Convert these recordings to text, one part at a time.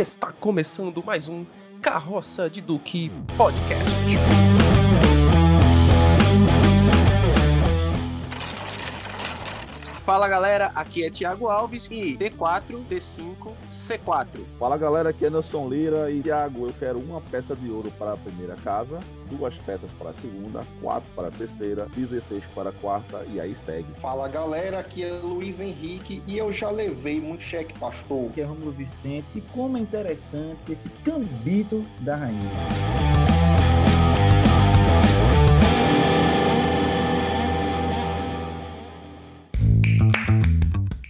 Está começando mais um Carroça de Duque Podcast. Fala galera, aqui é Thiago Alves e D4, D5, C4. Fala galera, aqui é Nelson Lira e Thiago, eu quero uma peça de ouro para a primeira casa, duas peças para a segunda, quatro para a terceira, 16 para a quarta e aí segue. Fala galera, aqui é Luiz Henrique e eu já levei muito cheque, pastor. Aqui é Romulo Vicente e como é interessante esse cambito da rainha.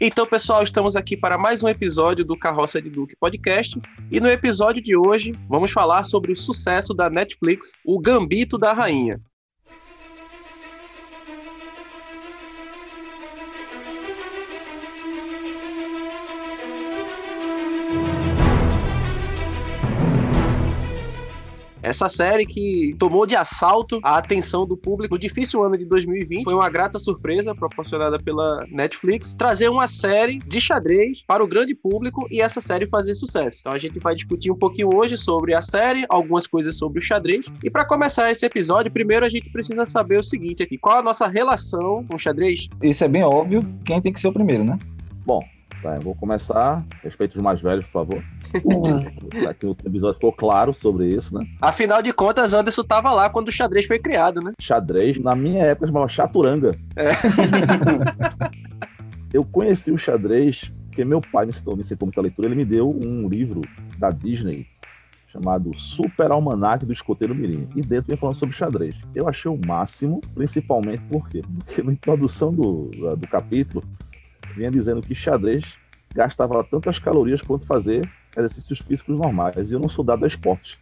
Então, pessoal, estamos aqui para mais um episódio do Carroça de Duque Podcast. E no episódio de hoje, vamos falar sobre o sucesso da Netflix, O Gambito da Rainha. Essa série que tomou de assalto a atenção do público no difícil ano de 2020 foi uma grata surpresa proporcionada pela Netflix trazer uma série de xadrez para o grande público e essa série fazer sucesso. Então a gente vai discutir um pouquinho hoje sobre a série, algumas coisas sobre o xadrez. E para começar esse episódio, primeiro a gente precisa saber o seguinte aqui: qual a nossa relação com o xadrez? Isso é bem óbvio, quem tem que ser o primeiro, né? Bom, tá, eu vou começar. Respeito os mais velhos, por favor. Aqui o episódio ficou claro sobre isso, né? Afinal de contas, Anderson estava lá quando o xadrez foi criado, né? Xadrez, na minha época, chamava chaturanga. É. eu conheci o xadrez porque meu pai me ensinou, me ensinou muita leitura. Ele me deu um livro da Disney chamado Super Almanac do Escoteiro Mirim. E dentro vem falando sobre xadrez. Eu achei o máximo, principalmente por quê? Porque na introdução do, do capítulo vinha dizendo que xadrez gastava tantas calorias quanto fazer exercícios físicos normais. E eu não sou dado a esportes.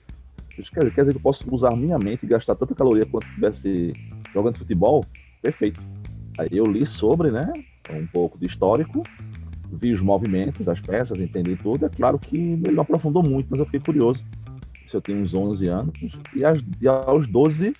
Quer, quer dizer que eu posso usar minha mente e gastar tanta caloria quanto estivesse jogando futebol? Perfeito. Aí eu li sobre, né, um pouco de histórico, vi os movimentos das peças, entendi tudo. É claro que ele não aprofundou muito, mas eu fiquei curioso. Se eu tenho uns 11 anos, e aos 12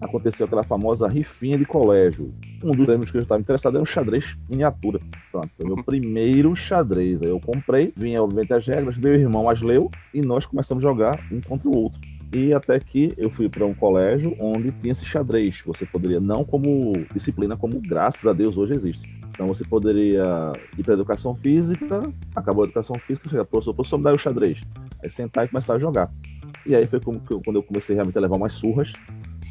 aconteceu aquela famosa rifinha de colégio. Um dos prêmios que eu estava interessado era um xadrez miniatura. Pronto, foi meu primeiro xadrez. Aí eu comprei, vinha obviamente as regras, meu irmão as leu e nós começamos a jogar um contra o outro. E até que eu fui para um colégio onde tinha esse xadrez. Você poderia, não como disciplina, como graças a Deus hoje existe. Então você poderia ir para educação física, acabou a educação física, chega, professor, professor, me dá o xadrez. Aí sentar e começar a jogar. E aí foi como eu, quando eu comecei realmente a levar umas surras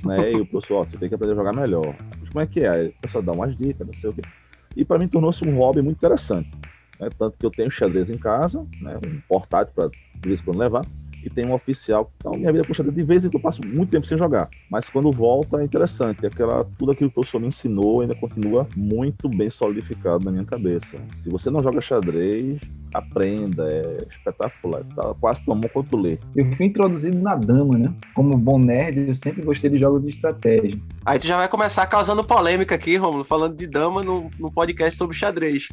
né? E o professor, ó, você tem que aprender a jogar melhor. Mas como é que é? O professor dá umas dicas, não sei o quê. E para mim tornou-se um hobby muito interessante. Né? Tanto que eu tenho xadrez em casa, né? um portátil para de vez em quando levar, e tem um oficial. Então, minha vida com xadrez, de vez em quando eu passo muito tempo sem jogar. Mas quando volta é interessante. Aquela, tudo aquilo que o professor me ensinou ainda continua muito bem solidificado na minha cabeça. Se você não joga xadrez, aprenda, é espetacular. Tá quase tão bom quanto ler. Eu fui introduzido na dama, né? Como bom nerd, eu sempre gostei de jogos de estratégia. Aí tu já vai começar causando polêmica aqui, Romulo, falando de dama no, no podcast sobre xadrez.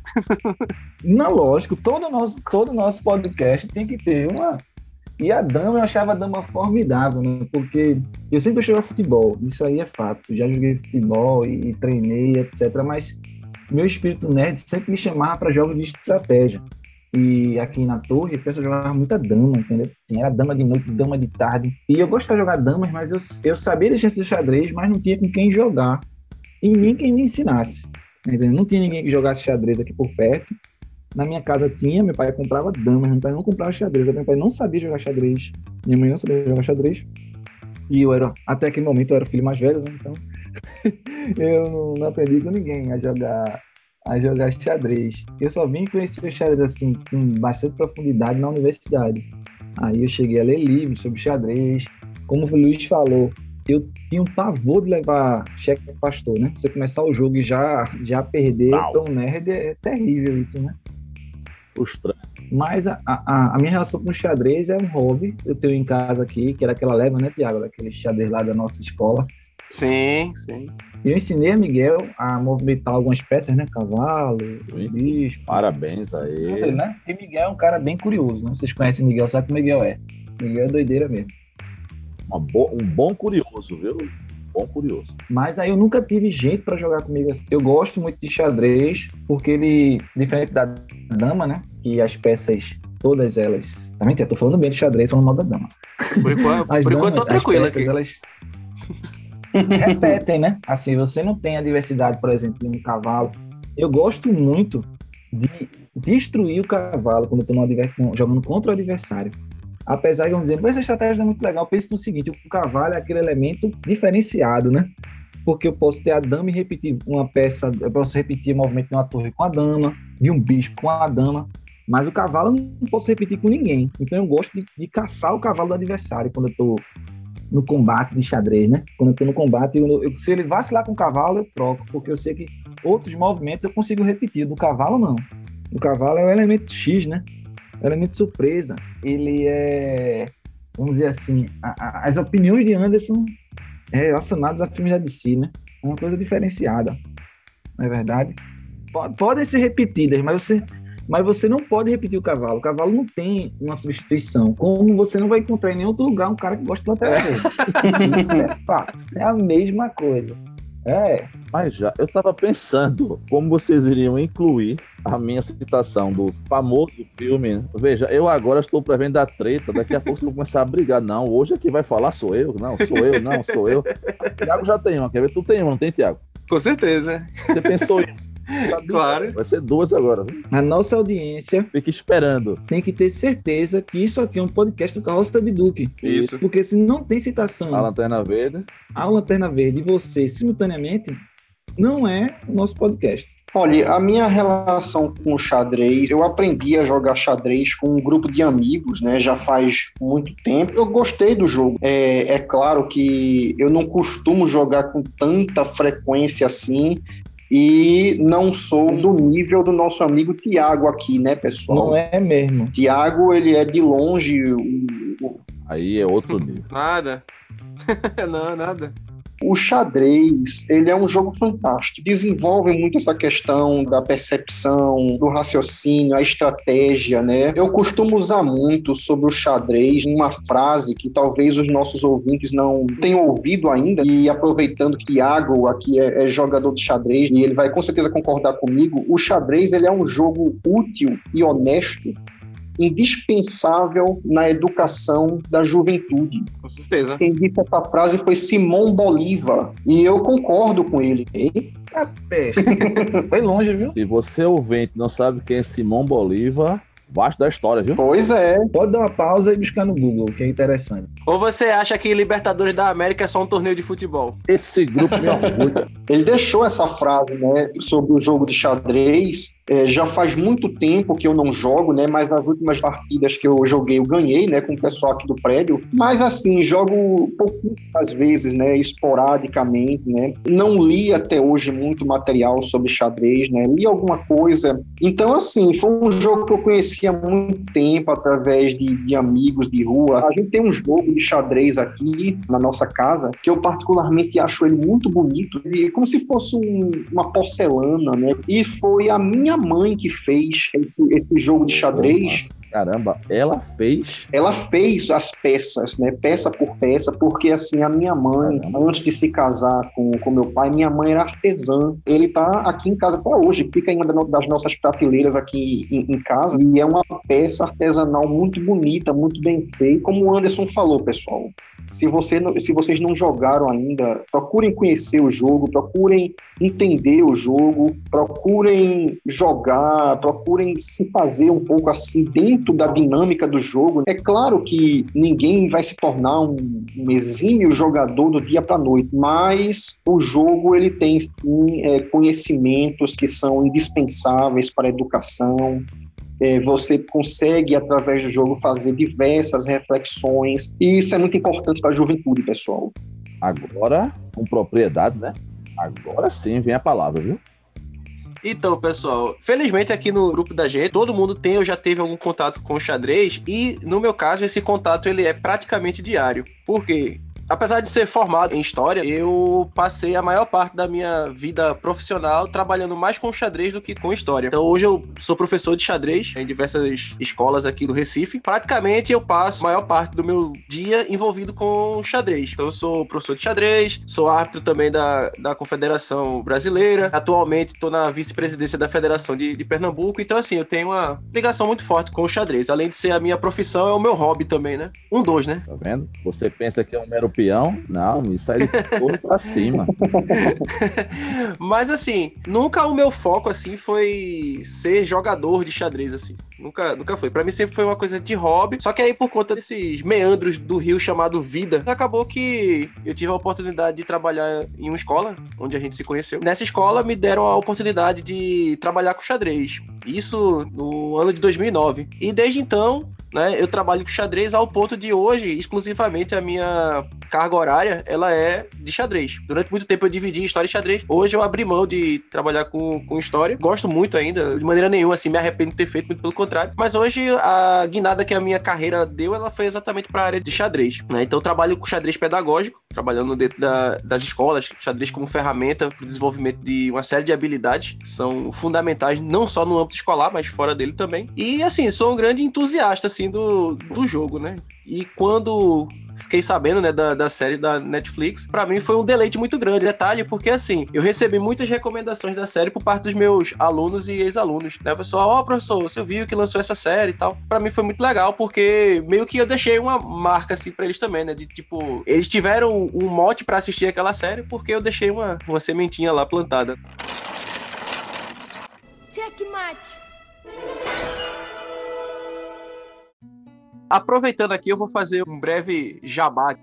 Não, lógico, todo nosso, todo nosso podcast tem que ter uma. E a dama, eu achava a dama formidável, né? Porque eu sempre joguei futebol, isso aí é fato. Já joguei futebol e, e treinei, etc. Mas meu espírito nerd sempre me chamava para jogos de estratégia. E aqui na torre, a pessoa jogava muita dama, entendeu? Assim, era dama de noite, dama de tarde. E eu gostava de jogar damas, mas eu, eu sabia da chance de xadrez, mas não tinha com quem jogar. E nem quem me ensinasse. Entendeu? Não tinha ninguém que jogasse xadrez aqui por perto. Na minha casa tinha, meu pai comprava damas, meu pai não comprava xadrez. Meu pai não sabia jogar xadrez. Minha mãe não sabia jogar xadrez. E eu era, até aquele momento, eu era o filho mais velho, né? Então, eu não, aprendi com ninguém a jogar a jogar xadrez. Eu só vim conhecer o xadrez assim com bastante profundidade na universidade. Aí eu cheguei a ler livros sobre xadrez. Como o Luiz falou, eu tinha um pavor de levar cheque pastor, né? Você começar o jogo e já, já perder para um nerd é terrível isso, né? Frustrante. Mas a, a, a, minha relação com o xadrez é um hobby. Eu tenho em casa aqui, que era aquela leva, né, Tiago? Daquele xadrez lá da nossa escola. Sim, sim. Eu ensinei a Miguel a movimentar algumas peças, né? Cavalo, bicho. Parabéns a ele. Né? E Miguel é um cara bem curioso, né? Vocês conhecem Miguel, sabe que o Miguel é. Miguel é doideira mesmo. Bo um bom curioso, viu? Bom curioso. Mas aí eu nunca tive gente para jogar comigo assim. Eu gosto muito de xadrez, porque ele, diferente da dama, né? Que as peças todas elas. Tá mentira, tô falando bem de xadrez, falando mal da dama. Por enquanto, As por enquanto damas, tô tranquilo as peças, aqui. Elas repetem, né? Assim, você não tem a diversidade, por exemplo, de um cavalo. Eu gosto muito de destruir o cavalo quando eu tô no jogando contra o adversário. Apesar de, vamos dizer, essa estratégia é muito legal, pense no seguinte, o cavalo é aquele elemento diferenciado, né? Porque eu posso ter a dama e repetir uma peça, eu posso repetir o movimento de uma torre com a dama, de um bispo com a dama, mas o cavalo eu não posso repetir com ninguém. Então eu gosto de, de caçar o cavalo do adversário quando eu tô no combate de xadrez, né? Quando eu tô no combate, eu- eu- se ele vacilar com o cavalo, eu troco, porque eu sei que outros movimentos eu consigo repetir. Do cavalo, não. O cavalo é o elemento X, né? É o elemento surpresa. Ele é, vamos dizer assim, a- a- as opiniões de Anderson é, relacionadas a filmes da DC, né? É uma coisa diferenciada, não é verdade? Po- Podem ser repetidas, mas você, mas você não pode repetir o cavalo. O cavalo não tem uma substituição. Como você não vai encontrar em nenhum outro lugar um cara que gosta de lateral dele. Isso é fato. É a mesma coisa. É, Mas já, eu tava pensando como vocês iriam incluir a minha citação do famoso filme. Veja, eu agora estou prevendo a treta, daqui a pouco vocês vão começar a brigar. Não, hoje quem vai falar sou eu. Não, sou eu, não, sou eu. Tiago já tem uma, quer ver? Tu tem uma, não tem, Tiago? Com certeza. Você pensou isso? Claro. Vai ser duas agora, viu? a nossa audiência Fica esperando. tem que ter certeza que isso aqui é um podcast do Carroça de Duque. Isso. Porque se não tem citação A lanterna verde. a Lanterna Verde e você simultaneamente, não é o nosso podcast. Olha, a minha relação com o xadrez, eu aprendi a jogar xadrez com um grupo de amigos, né? Já faz muito tempo. Eu gostei do jogo. É, é claro que eu não costumo jogar com tanta frequência assim. E não sou do nível do nosso amigo Tiago aqui, né, pessoal? Não é mesmo. Tiago, ele é de longe o, o- Aí é outro nível. Nada. não, nada. O xadrez, ele é um jogo fantástico. Desenvolve muito essa questão da percepção, do raciocínio, a estratégia, né? Eu costumo usar muito sobre o xadrez uma frase que talvez os nossos ouvintes não tenham ouvido ainda. E aproveitando que Iago aqui é, é jogador de xadrez e ele vai com certeza concordar comigo, o xadrez ele é um jogo útil e honesto indispensável na educação da juventude. Com certeza. Quem disse essa frase foi Simão Bolívar. E eu concordo com ele. Eita peste. Foi longe, viu? Se você ouvinte não sabe quem é Simão Bolívar, baixo da história, viu? Pois é. Pode dar uma pausa e buscar no Google, que é interessante. Ou você acha que Libertadores da América é só um torneio de futebol? Esse grupo me orgulha. Ele deixou essa frase, né, sobre o jogo de xadrez. É, já faz muito tempo que eu não jogo, né? Mas nas últimas partidas que eu joguei, eu ganhei, né? Com o pessoal aqui do prédio. Mas assim, jogo pouquíssimas vezes, né? Esporadicamente, né? Não li até hoje muito material sobre xadrez, né? Li alguma coisa. Então, assim, foi um jogo que eu conheci há muito tempo através de, de amigos de rua. A gente tem um jogo de xadrez aqui na nossa casa que eu particularmente acho ele muito bonito. É como se fosse um- uma porcelana, né? E foi a minha mãe que fez esse, esse jogo de xadrez. Caramba, ela fez. Ela fez as peças, né? Peça por peça, porque assim, a minha mãe, antes de se casar com, com meu pai, minha mãe era artesã. Ele tá aqui em casa até hoje, fica em uma das nossas prateleiras aqui em, em casa, e é uma peça artesanal muito bonita, muito bem feita. Como o Anderson falou, pessoal. Se, você não- se vocês não jogaram ainda, procurem conhecer o jogo, procurem entender o jogo, procurem jogar, procurem se fazer um pouco assim dentro da dinâmica do jogo. É claro que ninguém vai se tornar um, um exímio jogador do dia para noite, mas o jogo ele tem sim é, conhecimentos que são indispensáveis para a educação. É, você consegue, através do jogo, fazer diversas reflexões, e isso é muito importante para a juventude, pessoal. Agora, com propriedade, né? Agora sim vem a palavra, viu? Então, pessoal, felizmente aqui no grupo da gente, todo mundo tem ou já teve algum contato com o xadrez e, no meu caso, esse contato ele é praticamente diário. Por quê? Apesar de ser formado em história, eu passei a maior parte da minha vida profissional trabalhando mais com xadrez do que com história. Então hoje eu sou professor de xadrez em diversas escolas aqui do Recife. Praticamente eu passo a maior parte do meu dia envolvido com xadrez. Então eu sou professor de xadrez, sou árbitro também da, da Confederação Brasileira. Atualmente estou na vice-presidência da Federação de, de Pernambuco. Então assim, eu tenho uma ligação muito forte com o xadrez. Além de ser a minha profissão, é o meu hobby também, né? Um dos, né? Tá vendo? Você pensa que é um mero peão? Não, me sai de tudo pra cima. Mas assim, nunca o meu foco assim foi ser jogador de xadrez assim. Nunca, nunca foi. Para mim sempre foi uma coisa de hobby. Só que aí por conta desses meandros do rio chamado vida, acabou que eu tive a oportunidade de trabalhar em uma escola onde a gente se conheceu. Nessa escola me deram a oportunidade de trabalhar com xadrez. Isso no ano de 2009. E desde então né? Eu trabalho com xadrez ao ponto de hoje, exclusivamente a minha carga horária, ela é de xadrez. Durante muito tempo eu dividi história e xadrez. Hoje eu abri mão de trabalhar com, com história. Gosto muito ainda, de maneira nenhuma, assim, me arrependo de ter feito, muito pelo contrário. Mas hoje a guinada que a minha carreira deu, ela foi exatamente para a área de xadrez, né? Então eu trabalho com xadrez pedagógico, trabalhando dentro da, das escolas, xadrez como ferramenta para o desenvolvimento de uma série de habilidades que são fundamentais não só no âmbito escolar, mas fora dele também. E assim, sou um grande entusiasta assim do, do jogo, né? E quando fiquei sabendo, né, da, da série da Netflix, para mim foi um deleite muito grande. Detalhe, porque assim, eu recebi muitas recomendações da série por parte dos meus alunos e ex-alunos, né? O pessoal, ó, oh, professor, você viu que lançou essa série e tal. Para mim foi muito legal, porque meio que eu deixei uma marca, assim, pra eles também, né? De tipo, eles tiveram um mote para assistir aquela série porque eu deixei uma, uma sementinha lá plantada. Checkmate! Aproveitando aqui, eu vou fazer um breve jabá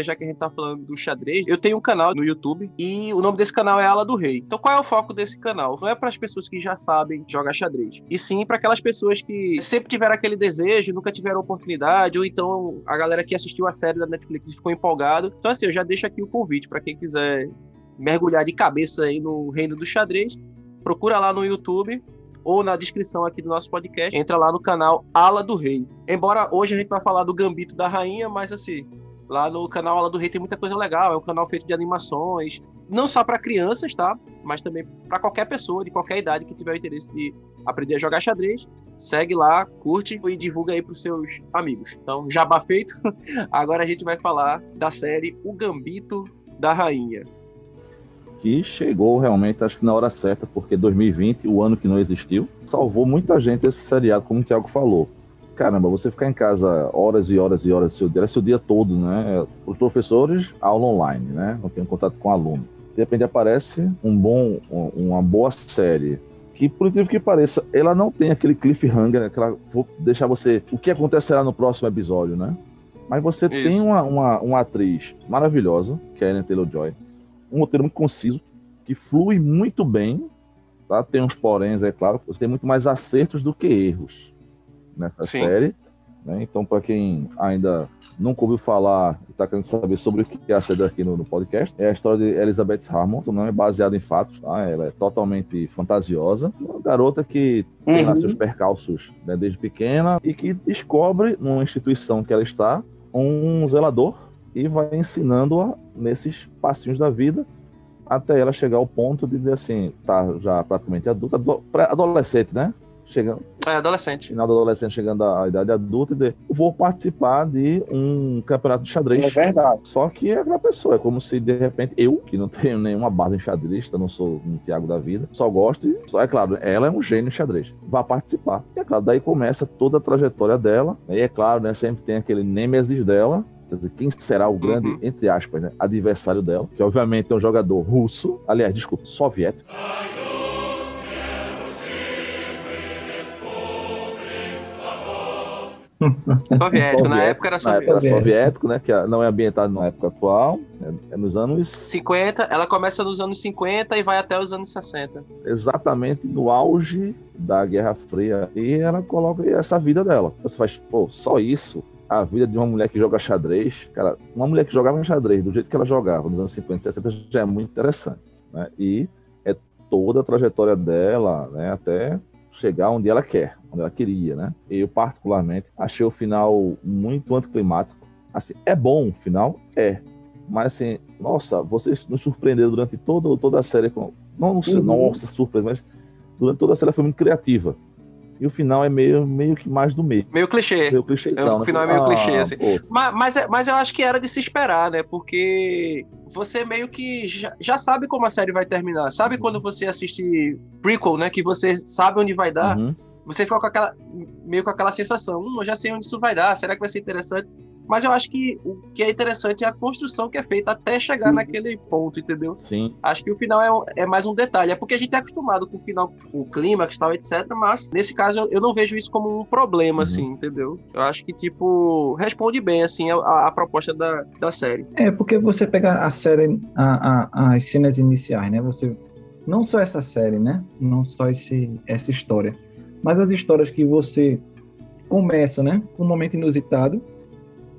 já que a gente tá falando do xadrez, eu tenho um canal no YouTube e o nome desse canal é Ala do Rei. Então qual é o foco desse canal? Não é para as pessoas que já sabem jogar xadrez, e sim para aquelas pessoas que sempre tiveram aquele desejo, nunca tiveram oportunidade, ou então a galera que assistiu a série da Netflix e ficou empolgado. Então assim, eu já deixo aqui o convite para quem quiser mergulhar de cabeça aí no reino do xadrez, procura lá no YouTube ou na descrição aqui do nosso podcast, entra lá no canal Ala do Rei. Embora hoje a gente vai falar do Gambito da Rainha, mas assim, lá no canal Ala do Rei tem muita coisa legal, é um canal feito de animações, não só para crianças, tá? Mas também para qualquer pessoa de qualquer idade que tiver interesse de aprender a jogar xadrez, segue lá, curte e divulga aí pros seus amigos. Então, jabá feito. Agora a gente vai falar da série O Gambito da Rainha que chegou realmente, acho que na hora certa, porque 2020, o ano que não existiu, salvou muita gente esse seriado, como o Thiago falou. Caramba, você ficar em casa horas e horas e horas do seu dia, seu dia todo, né? Os professores, aula online, né? Não tem contato com o aluno. De repente aparece um bom, uma boa série que, por incrível que pareça, ela não tem aquele cliffhanger, aquela, vou deixar você, o que acontecerá no próximo episódio, né? Mas você Isso. tem uma, uma, uma atriz maravilhosa, que é a Ellen Taylor-Joy, um roteiro muito conciso, que flui muito bem, tá? Tem uns poréns, é claro, você tem muito mais acertos do que erros nessa Sim. série. Né? Então, para quem ainda nunca ouviu falar e está querendo saber sobre o que é a série aqui no, no, podcast, é a história de Elizabeth Harmon, não é baseada em fatos, tá? ela é totalmente fantasiosa. Uma garota que uhum. tem seus percalços né, desde pequena e que descobre, numa instituição que ela está, um zelador e vai ensinando-a nesses passinhos da vida até ela chegar ao ponto de dizer assim, tá já praticamente adulta, adolescente, né? Chegando. É, adolescente. Final do adolescente chegando à idade adulta e dizer, vou participar de um campeonato de xadrez. É verdade. Só que é aquela pessoa, é como se de repente eu, que não tenho nenhuma base em xadrez, não sou um Tiago da vida, só gosto e, só, é claro, ela é um gênio em xadrez, vai participar. E é claro, daí começa toda a trajetória dela, e é claro, né, sempre tem aquele nêmesis dela, dizer, quem será o grande, uhum. entre aspas, né, adversário dela, que obviamente é um jogador russo, aliás, desculpa, soviético. soviético, na época era soviético. Era soviético, né? Que não é ambientado na época atual, é, é, nos anos 50. Ela começa nos anos 50 e vai até os anos 60. Exatamente no auge da Guerra Fria. E ela coloca essa vida dela. Você faz, pô, só isso a vida de uma mulher que joga xadrez, cara, uma mulher que jogava xadrez do jeito que ela jogava nos anos 50 e 60 já é muito interessante, né? E é toda a trajetória dela, né, até chegar onde ela quer, onde ela queria, né? Eu particularmente achei o final muito anticlimático, Assim, é bom o final? É. Mas assim, nossa, vocês nos surpreenderam durante todo, toda a série com. Não, não sei, uhum. nossa, surpresa, mas durante toda a série foi muito criativa. E o final é meio, meio que mais do meio. Meio clichê. Meio clichê. É, o né? final é meio ah, clichê, assim. Mas, mas, é, mas eu acho que era de se esperar, né? Porque você meio que já, já sabe como a série vai terminar. Sabe uhum. quando você assiste prequel, né? Que você sabe onde vai dar. Uhum. Você fica com aquela, meio com aquela sensação, hum, eu já sei onde isso vai dar, será que vai ser interessante? Mas eu acho que o que é interessante é a construção que é feita até chegar naquele ponto, entendeu? Sim. Acho que o final é, é mais um detalhe. É porque a gente é acostumado com o final, com o clímax tal, etc. Mas nesse caso eu não vejo isso como um problema, uhum. assim, entendeu? Eu acho que, tipo, responde bem, assim, a, a, proposta da, da série. É, porque você pega a série, a, a, as cenas iniciais, né? Você. Não só essa série, né? Não só esse, essa história. Mas as histórias que você começa, né? Com um momento inusitado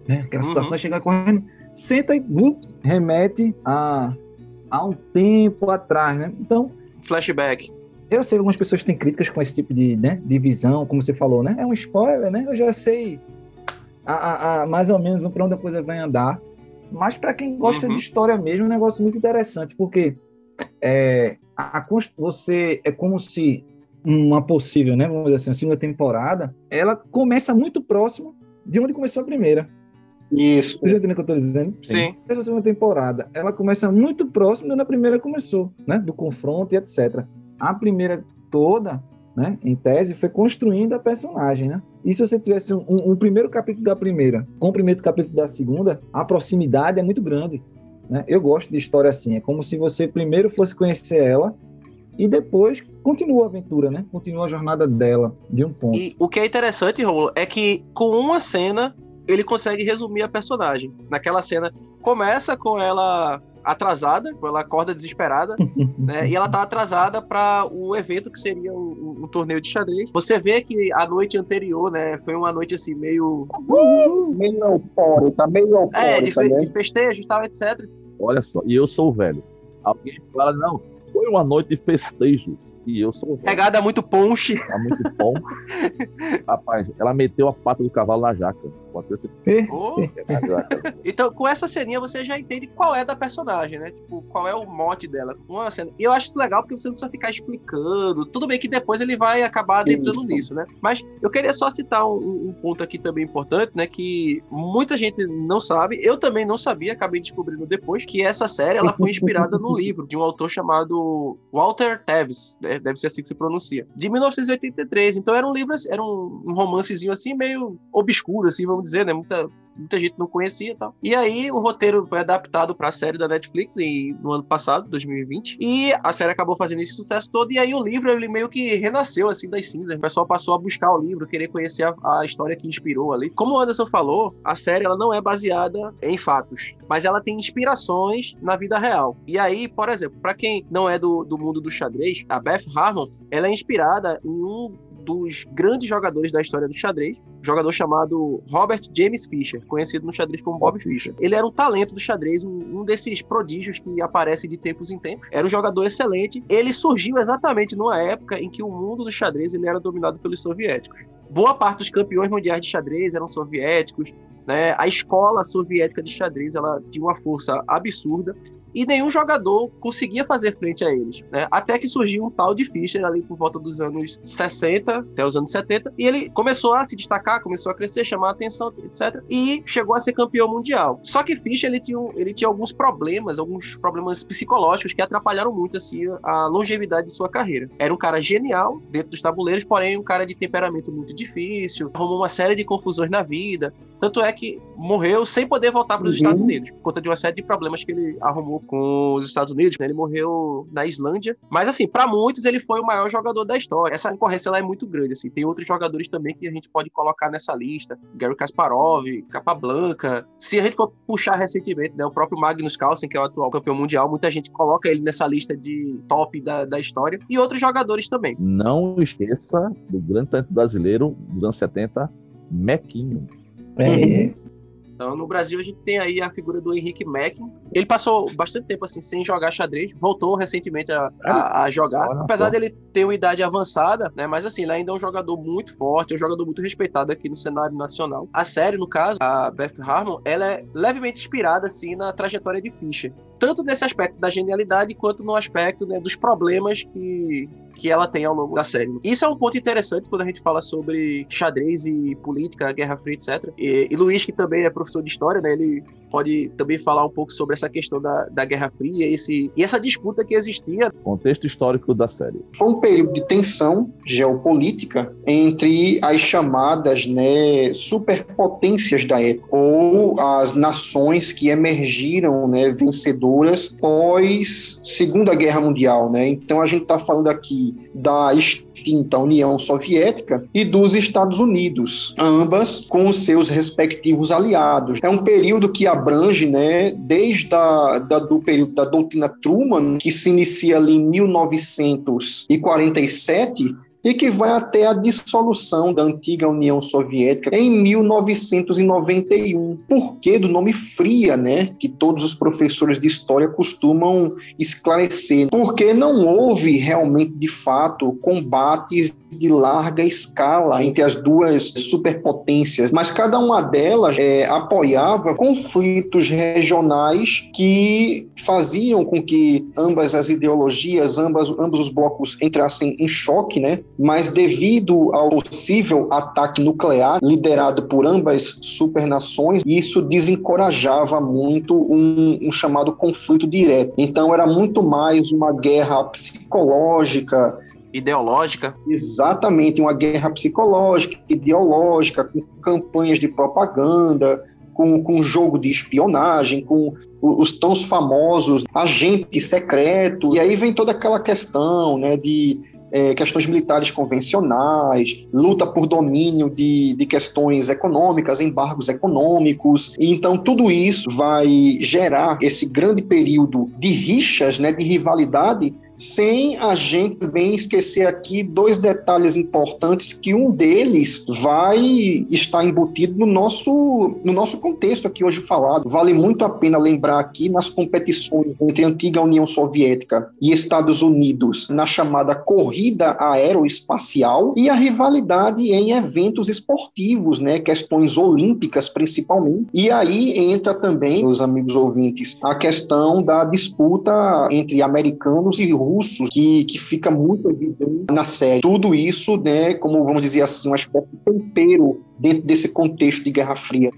né? Aquela uhum. situação é chegar correndo, senta e bum, remete a, a um tempo atrás, né? Então. Flashback. Eu sei que algumas pessoas têm críticas com esse tipo de, né, de visão, como você falou, né? É um spoiler, né? Eu já sei a, a, a mais ou menos para onde a coisa vai andar. Mas para quem gosta uhum. de história mesmo, é um negócio muito interessante, porque é, a, você é como se uma possível, né, vamos dizer assim, a segunda temporada, ela começa muito próximo de onde começou a primeira. Isso. Você já entendeu o que eu estou dizendo? Sim. Essa segunda temporada, ela começa muito próximo da primeira começou, né? Do confronto e etc. A primeira toda, né? Em tese, foi construindo a personagem, né? E se você tivesse um, um, um primeiro capítulo da primeira com o primeiro capítulo da segunda, a proximidade é muito grande. Né? Eu gosto de história assim. É como se você primeiro fosse conhecer ela e depois continua a aventura, né? Continua a jornada dela de um ponto. E o que é interessante, Rolo, é que com uma cena ele consegue resumir a personagem. Naquela cena, começa com ela atrasada, ela acorda desesperada, né? E ela tá atrasada para o evento que seria um, um, torneio de xadrez. Você vê que a noite anterior, né, foi uma noite assim meio meio eufórica, meio eufórica, é, de, fe né? de festejo e tal, etc. Olha só, e eu sou velho. Alguém fala não, foi uma noite de festejos. E eu sou. Pegada muito ponche. Tá muito bom. Rapaz, ela meteu a pata do cavalo na jaca. Oh. Então, com essa ceninha, você já entende qual é da personagem, né? Tipo, qual é o mote dela. Uma cena. E eu acho isso legal porque você não precisa ficar explicando. Tudo bem que depois ele vai acabar adentrando nisso, né? Mas eu queria só citar um, um, ponto aqui também importante, né? Que muita gente não sabe. Eu também não sabia, acabei descobrindo depois, que essa série ela foi inspirada num livro de um autor chamado Walter Tevis. Né? deve ser assim que se pronuncia, de 1983. Então era um livro, era um, romancezinho assim, meio obscuro, assim, vamos dizer, né? Muita, muita gente não conhecia e tal. E aí o roteiro foi adaptado para a série da Netflix no ano passado, 2020, e a série acabou fazendo esse sucesso todo, e aí o livro, ele meio que renasceu, assim, das cinzas. O pessoal passou a buscar o livro, querer conhecer a, a história que inspirou ali. Como o Anderson falou, a série, ela não é baseada em fatos, mas ela tem inspirações na vida real. E aí, por exemplo, para quem não é do, do mundo do xadrez, a Beth Harmon, ela é inspirada em um dos grandes jogadores da história do xadrez, um jogador chamado Robert James Fischer, conhecido no xadrez como Bob Fischer. Ele era um talento do xadrez, um, um desses prodígios que aparece de tempos em tempos. Era um jogador excelente. Ele surgiu exatamente numa época em que o mundo do xadrez ele era dominado pelos soviéticos. Boa parte dos campeões mundiais de xadrez eram soviéticos, né? A escola soviética de xadrez ela tinha uma força absurda e nenhum jogador conseguia fazer frente a eles. Né? Até que surgiu um tal de Fischer ali por volta dos anos 60 até os anos 70, e ele começou a se destacar, começou a crescer, chamar a atenção, etc. E chegou a ser campeão mundial. Só que Fischer ele tinha, ele tinha alguns problemas, alguns problemas psicológicos que atrapalharam muito assim a longevidade de sua carreira. Era um cara genial dentro dos tabuleiros, porém um cara de temperamento muito difícil, arrumou uma série de confusões na vida. Tanto é que morreu sem poder voltar para os uhum. Estados Unidos, por conta de uma série de problemas que ele arrumou com os Estados Unidos, né? ele morreu na Islândia. Mas assim, para muitos ele foi o maior jogador da história. Essa concorrência é muito grande, assim. Tem outros jogadores também que a gente pode colocar nessa lista, Gary Kasparov, Capablanca. Se a gente for puxar recentemente, né, o próprio Magnus Carlsen, que é o atual campeão mundial, muita gente coloca ele nessa lista de top da, da história e outros jogadores também. Não esqueça do grande talento brasileiro dos anos 70, Mequinho. É. Então, no Brasil, a gente tem aí a figura do Henrique Mackin. Ele passou bastante tempo assim sem jogar xadrez, voltou recentemente a, a, a jogar. Apesar dele ter uma idade avançada, né? Mas assim, ele ainda é um jogador muito forte, é um jogador muito respeitado aqui no cenário nacional. A série, no caso, a Beth Harmon, ela é levemente inspirada assim na trajetória de Fischer tanto nesse aspecto da genialidade quanto no aspecto né, dos problemas que, que ela tem ao longo da série. Isso é um ponto interessante quando a gente fala sobre xadrez e política, Guerra Fria, etc. E, e Luiz, que também é professor de história, né, ele pode também falar um pouco sobre essa questão da, da Guerra Fria esse, e essa disputa que existia. Contexto histórico da série. Foi um período de tensão geopolítica entre as chamadas né, superpotências da época, ou as nações que emergiram né, vencedoras pós Segunda Guerra Mundial. Né? Então a gente está falando aqui da extinta União Soviética e dos Estados Unidos, ambas com os seus respectivos aliados. É um período que abrange, né, desde a, da, do período da doutrina Truman, que se inicia ali em 1947, e que vai até a dissolução da antiga União Soviética em 1991. Por que do nome fria, né? Que todos os professores de história costumam esclarecer. Porque não houve realmente, de fato, combates de larga escala entre as duas superpotências, mas cada uma delas é, apoiava conflitos regionais que faziam com que ambas as ideologias, ambas, ambos os blocos entrassem em choque, né? Mas devido ao possível ataque nuclear liderado por ambas supernações, isso desencorajava muito um, um chamado conflito direto. Então era muito mais uma guerra psicológica, ideológica. Exatamente, uma guerra psicológica, ideológica, com campanhas de propaganda, com, com jogo de espionagem, com os tão famosos agentes secretos. E aí vem toda aquela questão né, de é, questões militares convencionais, luta por domínio de, de questões econômicas, embargos econômicos. E então tudo isso vai gerar esse grande período de rixas, né, de rivalidade sem a gente também esquecer aqui dois detalhes importantes que um deles vai estar embutido no nosso, no nosso contexto aqui hoje falado. Vale muito a pena lembrar aqui nas competições entre a antiga União Soviética e Estados Unidos na chamada corrida aeroespacial e a rivalidade em eventos esportivos, né, questões olímpicas principalmente. E aí entra também, meus amigos ouvintes, a questão da disputa entre americanos e russos que, que fica muito evidente na série. Tudo isso, né, como vamos dizer assim, um aspecto tempero dentro desse contexto de Guerra Fria.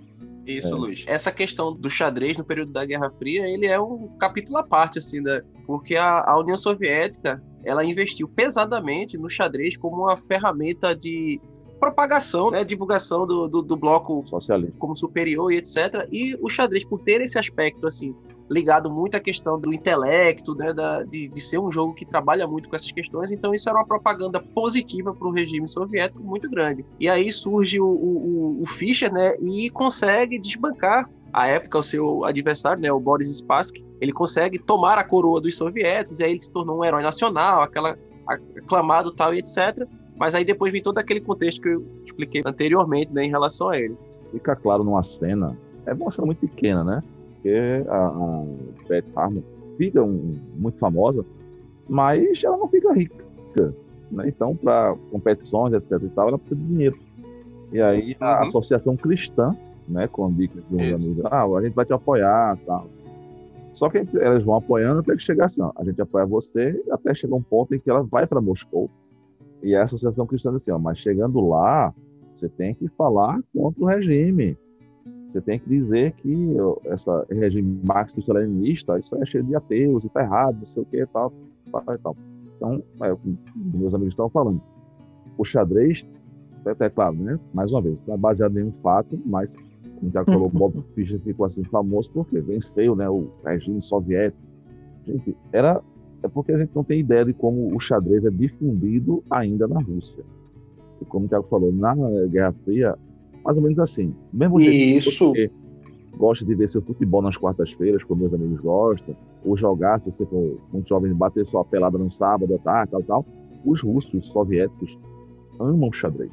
Isso, é. Luiz. Essa questão do xadrez no período da Guerra Fria, ele é um capítulo à parte, assim, da, porque a, a União Soviética, ela investiu pesadamente no xadrez como uma ferramenta de propagação, né, divulgação do, do, do bloco Socialista. como superior e etc. E o xadrez, por ter esse aspecto assim ligado muito à questão do intelecto, né, da, de, de, ser um jogo que trabalha muito com essas questões, então isso era uma propaganda positiva para o regime soviético muito grande. E aí surge o, o, o Fischer, né, e consegue desbancar à época o seu adversário, né, o Boris Spassky, ele consegue tomar a coroa dos soviéticos, e aí ele se tornou um herói nacional, aquela aclamado tal e etc. Mas aí depois vem todo aquele contexto que eu expliquei anteriormente, né, em relação a ele. Fica claro numa cena, é uma cena muito pequena, né? Porque a, a Beth Harmon fica um, muito famosa, mas ela não fica rica. Né? Então, para competições, etc. e tal, ela precisa de dinheiro. E aí a uhum. associação cristã, né, com dicas de ah, a gente vai te apoiar, tal. Só que elas vão apoiando até que chegar assim, ó, a gente apoia você até chegar um ponto em que ela vai para Moscou. E a associação cristã diz assim, ó, mas chegando lá, você tem que falar contra o regime. Você tem que dizer que essa regime marxista-leninista, isso é cheio de ateus, e tá errado, não sei o que, tal, tal, tal. Então, é, meus amigos estão falando. O xadrez, é, é claro, né? Mais uma vez, não é baseado em um fato, mas, como já falou, Bob Fischer ficou assim famoso porque venceu, né? O regime soviético. Gente, era é porque a gente não tem ideia de como o xadrez é difundido ainda na Rússia. E como o Thiago falou, na Guerra Fria, mais ou menos assim. Mesmo Isso. Você gosta de ver seu futebol nas quartas-feiras, como meus amigos gostam, ou jogar, se você for muito jovem, bater sua pelada no sábado, tá, tal, tal. Os russos, os soviéticos, amam xadrez.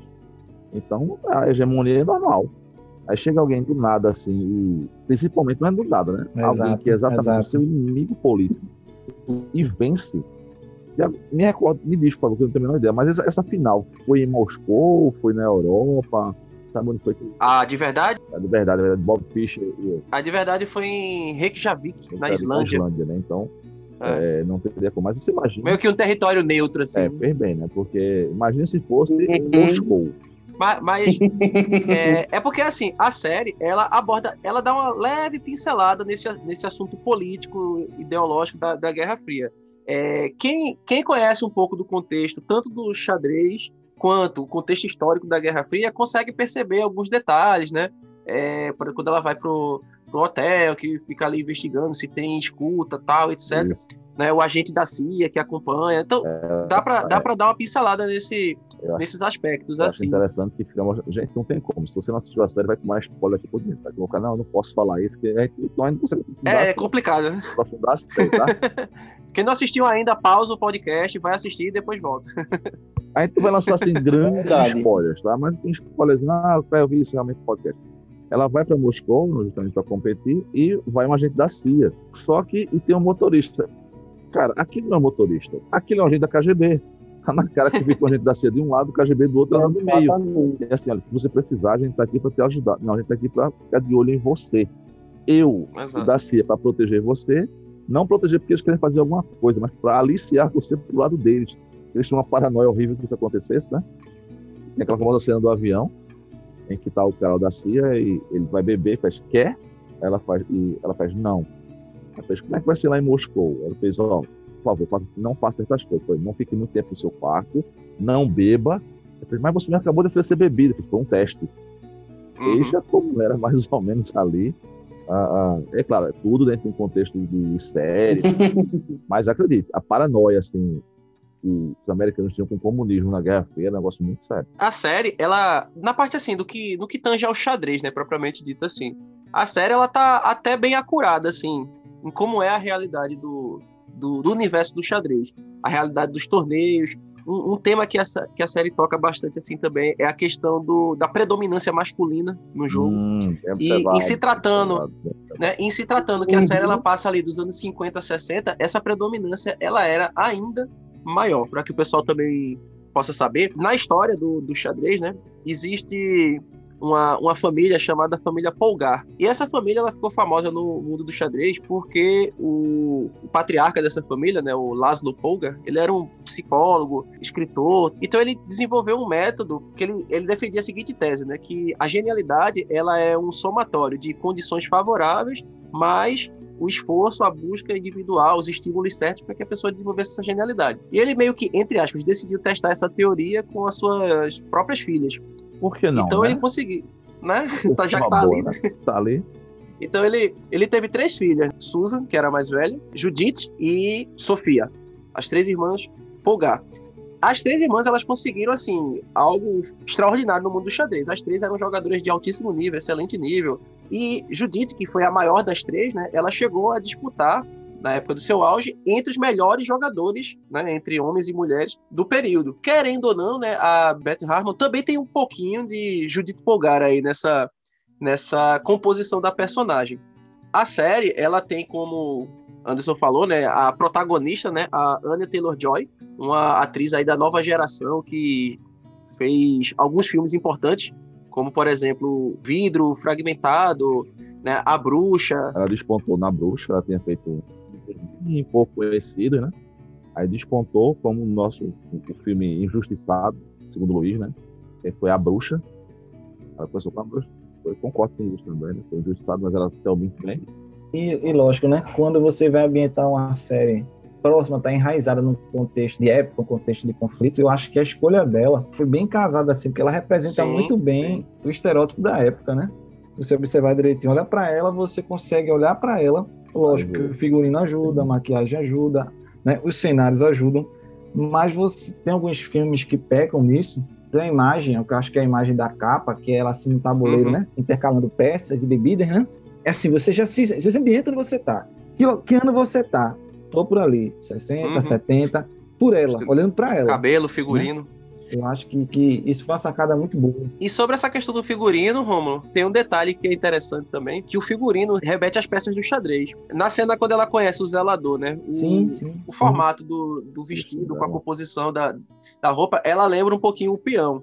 Então, a hegemonia é normal. Aí chega alguém do nada, assim, e principalmente não é do nada, né? Exato, alguém que é exatamente exato. o seu inimigo político e vence. Já me recordo, me diz, por favor, que eu não tenho a menor ideia, mas essa, essa final foi em Moscou, foi na Europa, sabe onde foi que. A de verdade, A de verdade, a de verdade, Bob Fischer e a de verdade foi em Reykjavik, na na Islândia. Islândia, né? Então, é, não teria como. Mas você imagina. Meio que um território neutro, assim. É, fez bem, né? Porque imagina se fosse. Moscou. Mas, mas, é, é porque assim, a série, ela aborda, ela dá uma leve pincelada nesse, nesse assunto político, ideológico da, da Guerra Fria. É, quem, quem conhece um pouco do contexto, tanto do xadrez quanto o contexto histórico da Guerra Fria, consegue perceber alguns detalhes, né? É, quando ela vai pro, pro hotel, que fica ali investigando se tem escuta, tal, etc. Isso. Né? O agente da CIA que acompanha. Então, dá para dá pra dar uma pincelada nesse, Eu nesses aspectos, Eu acho assim. interessante que fica. Gente, não tem como. Se você não assistiu a série, vai tomar spoiler aqui por dentro. Vai colocar, não, eu não posso falar isso, que a gente não, não consegue É, é complicado, né? aprofundar tá? Quem não assistiu ainda, pausa o podcast, vai assistir e depois volta. A gente vai lançar assim grandes spoilers, tá? Mas assim, spoilers, ah, eu vi isso realmente no podcast. Ela vai para Moscou, justamente para competir, e vai um agente da CIA. Só que e tem um motorista. Cara, aquilo não é um motorista. Aquilo é um agente da KGB. Tá na cara que fica um agente da CIA de um lado, o KGB do outro, ela no meio. E assim, olha, se você precisar, a gente tá aqui para te ajudar. Não, a gente tá aqui para ficar de olho em você. Eu, o da CIA, para proteger você, não proteger porque eles querem fazer alguma coisa, mas para aliciar você pro lado deles. Eles tinham uma paranoia horrível que isso acontecesse, né? Tem aquela famosa cena do avião, em que tá o cara da CIA e ele vai beber, faz, quer? Ela faz, e ela faz, não. Ela fez, como é que vai ser lá em Moscou? Ela fez, ó, por favor, faça- não faça essas coisas. Foi, não fique muito tempo no seu quarto, não beba. Ela fez, mas você me acabou de oferecer bebida. Fiz, Foi um teste. Uhum. Veja como era mais ou menos ali. Ah, ah, é claro, é tudo dentro de um contexto de série, mas acredite, a paranoia assim, que os americanos tinham com o comunismo na Guerra Fria é um negócio muito sério. A série, ela, na parte assim, do que, no que tange ao xadrez, né, propriamente dito assim, a série, ela tá até bem acurada, assim, em como é a realidade do, do, do universo do xadrez, a realidade dos torneios. Um, um tema que, essa, que a série toca bastante, assim, também, é a questão do, da predominância masculina no jogo. Hum, é E- observado, e se tratando- observado. né? Em se tratando que a Uhum. série ela passa ali dos anos 50, 60, essa predominância ela era ainda maior, para que o pessoal também possa saber. Na história do, do xadrez, né, existe uma, uma família chamada família Polgar. E essa família ela ficou famosa no mundo do xadrez porque o, o patriarca dessa família, né, o Laszlo Polgar, ele era um psicólogo, escritor. Então ele desenvolveu um método que ele, ele defendia a seguinte tese, né, que a genialidade ela é um somatório de condições favoráveis, mais o esforço, a busca individual, os estímulos certos para que a pessoa desenvolvesse essa genialidade. E ele meio que, entre aspas, decidiu testar essa teoria com as suas próprias filhas. Por que não? então né? ele conseguiu, né? Então, já que tá boa, ali, né? Tá ali. então ele, ele teve três filhas: Susan, que era a mais velha, Judith e Sofia. As três irmãs Polgar. As três irmãs elas conseguiram assim algo extraordinário no mundo do xadrez. As três eram jogadoras de altíssimo nível, excelente nível. E Judith, que foi a maior das três, né, ela chegou a disputar na época do seu auge entre os melhores jogadores, né, entre homens e mulheres do período. Querendo ou não, né, a Beth Harmon também tem um pouquinho de Judith Polgar aí nessa nessa composição da personagem. A série, ela tem como Anderson falou, né, a protagonista, né, a Anya Taylor-Joy, uma atriz aí da nova geração que fez alguns filmes importantes, como por exemplo, Vidro Fragmentado, né, A Bruxa. Ela despontou na bruxa, ela tinha feito um pouco conhecido, né? Aí despontou como o nosso o filme Injustiçado, segundo Luiz, né? Que foi A Bruxa. Ela começou com a bruxa. Eu concordo com isso também, né? Foi injustiçado, mas ela saiu muito bem. E, e lógico, né? Quando você vai ambientar uma série próxima, tá enraizada num contexto de época, um contexto de conflito, eu acho que a escolha dela foi bem casada assim, porque ela representa Sim, muito bem o estereótipo da época, né? Você observar direitinho, olha para ela, você consegue olhar para ela. Lógico que o figurino ajuda, a maquiagem ajuda, né? Os cenários ajudam, mas você tem alguns filmes que pecam nisso. Tem a imagem, eu acho que é a imagem da capa, que é ela assim no tabuleiro, Uhum. né? Intercalando peças e bebidas, né? É assim, você já se, você se ambienta onde você tá. Que, que ano você tá? Tô por ali, 60, Uhum. 70, por ela, olhando para ela. Cabelo, figurino. Eu acho que, que isso foi uma sacada muito boa. E sobre essa questão do figurino, Romulo, tem um detalhe que é interessante também, que o figurino remete às peças do xadrez. Na cena, quando ela conhece o zelador, né? O, sim, sim. O formato do, do vestido, com a composição da, da roupa, ela lembra um pouquinho o peão.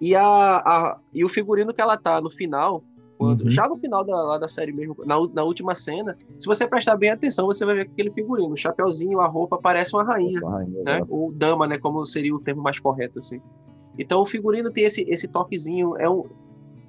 E, a, a, e o figurino que ela tá no final, quando, uhum. Já no final da, da série mesmo, na, na última cena, se você prestar bem atenção, você vai ver que aquele figurino, o chapeuzinho, a roupa, parece uma rainha, rainha né? Ou dama, né? Como seria o termo mais correto, assim. Então o figurino tem esse, esse toquezinho, é um,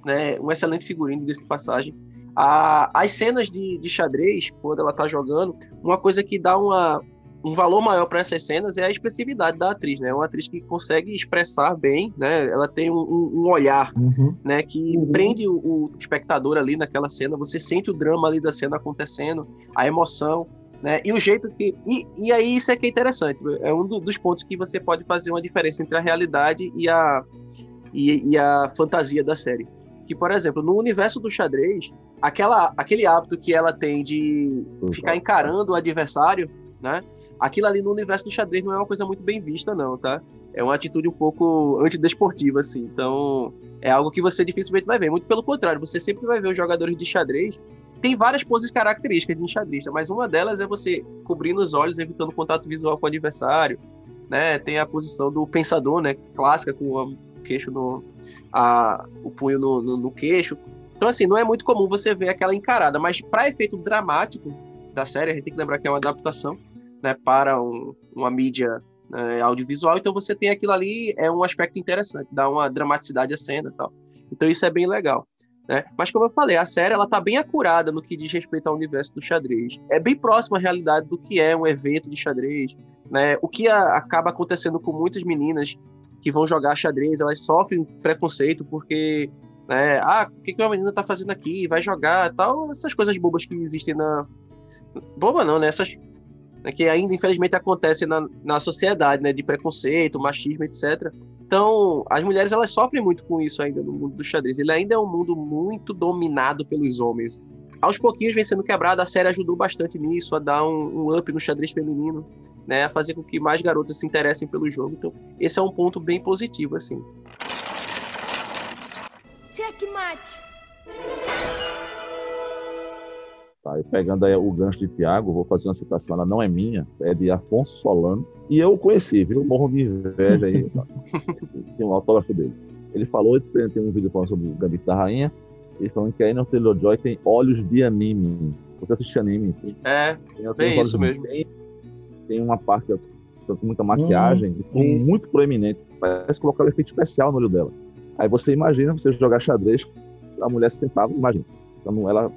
né, um excelente figurino, desse passagem. A, as cenas de, de xadrez, quando ela tá jogando, uma coisa que dá uma, um valor maior para essas cenas é a expressividade da atriz, né? É uma atriz que consegue expressar bem, né? Ela tem um, um olhar, uhum. né? Que uhum. prende o, o, espectador ali naquela cena. Você sente o drama ali da cena acontecendo, a emoção, né? E o jeito que e, e aí isso é que é interessante. É um do, dos pontos que você pode fazer uma diferença entre a realidade e a e, e a fantasia da série. Que, por exemplo, no universo do xadrez, aquela, aquele hábito que ela tem de ficar encarando o adversário, né? Aquilo ali no universo do xadrez não é uma coisa muito bem vista, não, tá? É uma atitude um pouco antidesportiva, assim. Então, é algo que você dificilmente vai ver. Muito pelo contrário, você sempre vai ver os jogadores de xadrez. Tem várias poses características de um xadrista, mas uma delas é você cobrindo os olhos, evitando contato visual com o adversário. Né? Tem a posição do pensador, né? Clássica, com o queixo no. A, o punho no, no, no queixo. Então, assim, não é muito comum você ver aquela encarada, mas para efeito dramático da série, a gente tem que lembrar que é uma adaptação né, para um, uma mídia né, audiovisual, então você tem aquilo ali, é um aspecto interessante, dá uma dramaticidade à cena tal. Então isso é bem legal. Né? Mas como eu falei, a série ela tá bem acurada no que diz respeito ao universo do xadrez. É bem próximo à realidade do que é um evento de xadrez, né? O que a, acaba acontecendo com muitas meninas que vão jogar xadrez, elas sofrem preconceito porque, né? Ah, o que, que uma menina tá fazendo aqui? Vai jogar, tal, essas coisas bobas que existem na boba não, né? Essas né, que ainda infelizmente acontece na, na sociedade, né, de preconceito, machismo, etc. Então, as mulheres elas sofrem muito com isso ainda no mundo do xadrez. Ele ainda é um mundo muito dominado pelos homens. Aos pouquinhos vem sendo quebrado, a série ajudou bastante nisso, a dar um, um up no xadrez feminino, né, a fazer com que mais garotas se interessem pelo jogo. Então, esse é um ponto bem positivo, assim. Checkmate! Tá? E pegando aí o gancho de Tiago, vou fazer uma citação, ela não é minha, é de Afonso Solano, e eu o conheci, viu? Morro de inveja aí. tem um autógrafo dele. Ele falou, tem, tem um vídeo falando sobre o Gambito da Rainha, ele falando que a Enya Taylor-Joy tem olhos de anime. Você assiste anime? É, bem isso mesmo. Tem, tem uma parte com muita maquiagem, hum, muito proeminente. Parece colocar um efeito especial no olho dela. Aí você imagina você jogar xadrez, a mulher se sentava, imagina. Então, ela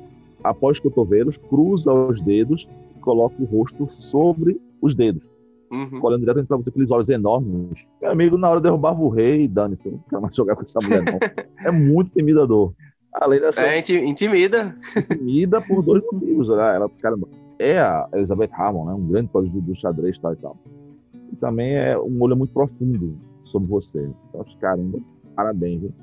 após os cotovelos, cruza os dedos e coloca o rosto sobre os dedos. Uhum. Olhando diretamente para você, aqueles olhos enormes. Meu amigo, na hora derrubava o rei, dane-se, não quero mais jogar com essa mulher, não. é muito intimidador. Além dessa. É, intimida. Intimida por dois motivos. Né? Ela, caramba, é a Elizabeth Harmon, né? um grande código do xadrez tal e tal. E também é um olho muito profundo sobre você. Então, caramba, parabéns, viu?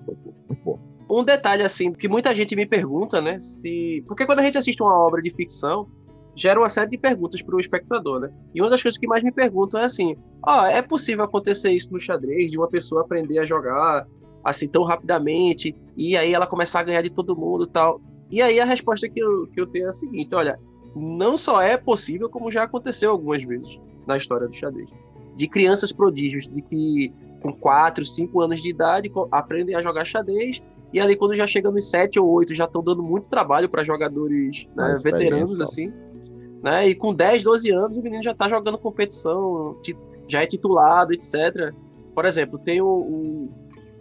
Um detalhe, assim, que muita gente me pergunta, né? Se. Porque quando a gente assiste uma obra de ficção, gera uma série de perguntas para o espectador, né? E uma das coisas que mais me perguntam é assim: ó, oh, é possível acontecer isso no xadrez, de uma pessoa aprender a jogar assim tão rapidamente, e aí ela começar a ganhar de todo mundo tal. E aí a resposta que eu, que eu tenho é a seguinte: olha, não só é possível, como já aconteceu algumas vezes na história do xadrez. De crianças prodígios, de que com 4, 5 anos de idade aprendem a jogar xadrez e ali, quando já chega nos 7 ou 8, já estão dando muito trabalho para jogadores né, veteranos, assim. Né? E com 10, 12 anos, o menino já está jogando competição, já é titulado, etc. Por exemplo, tem o, o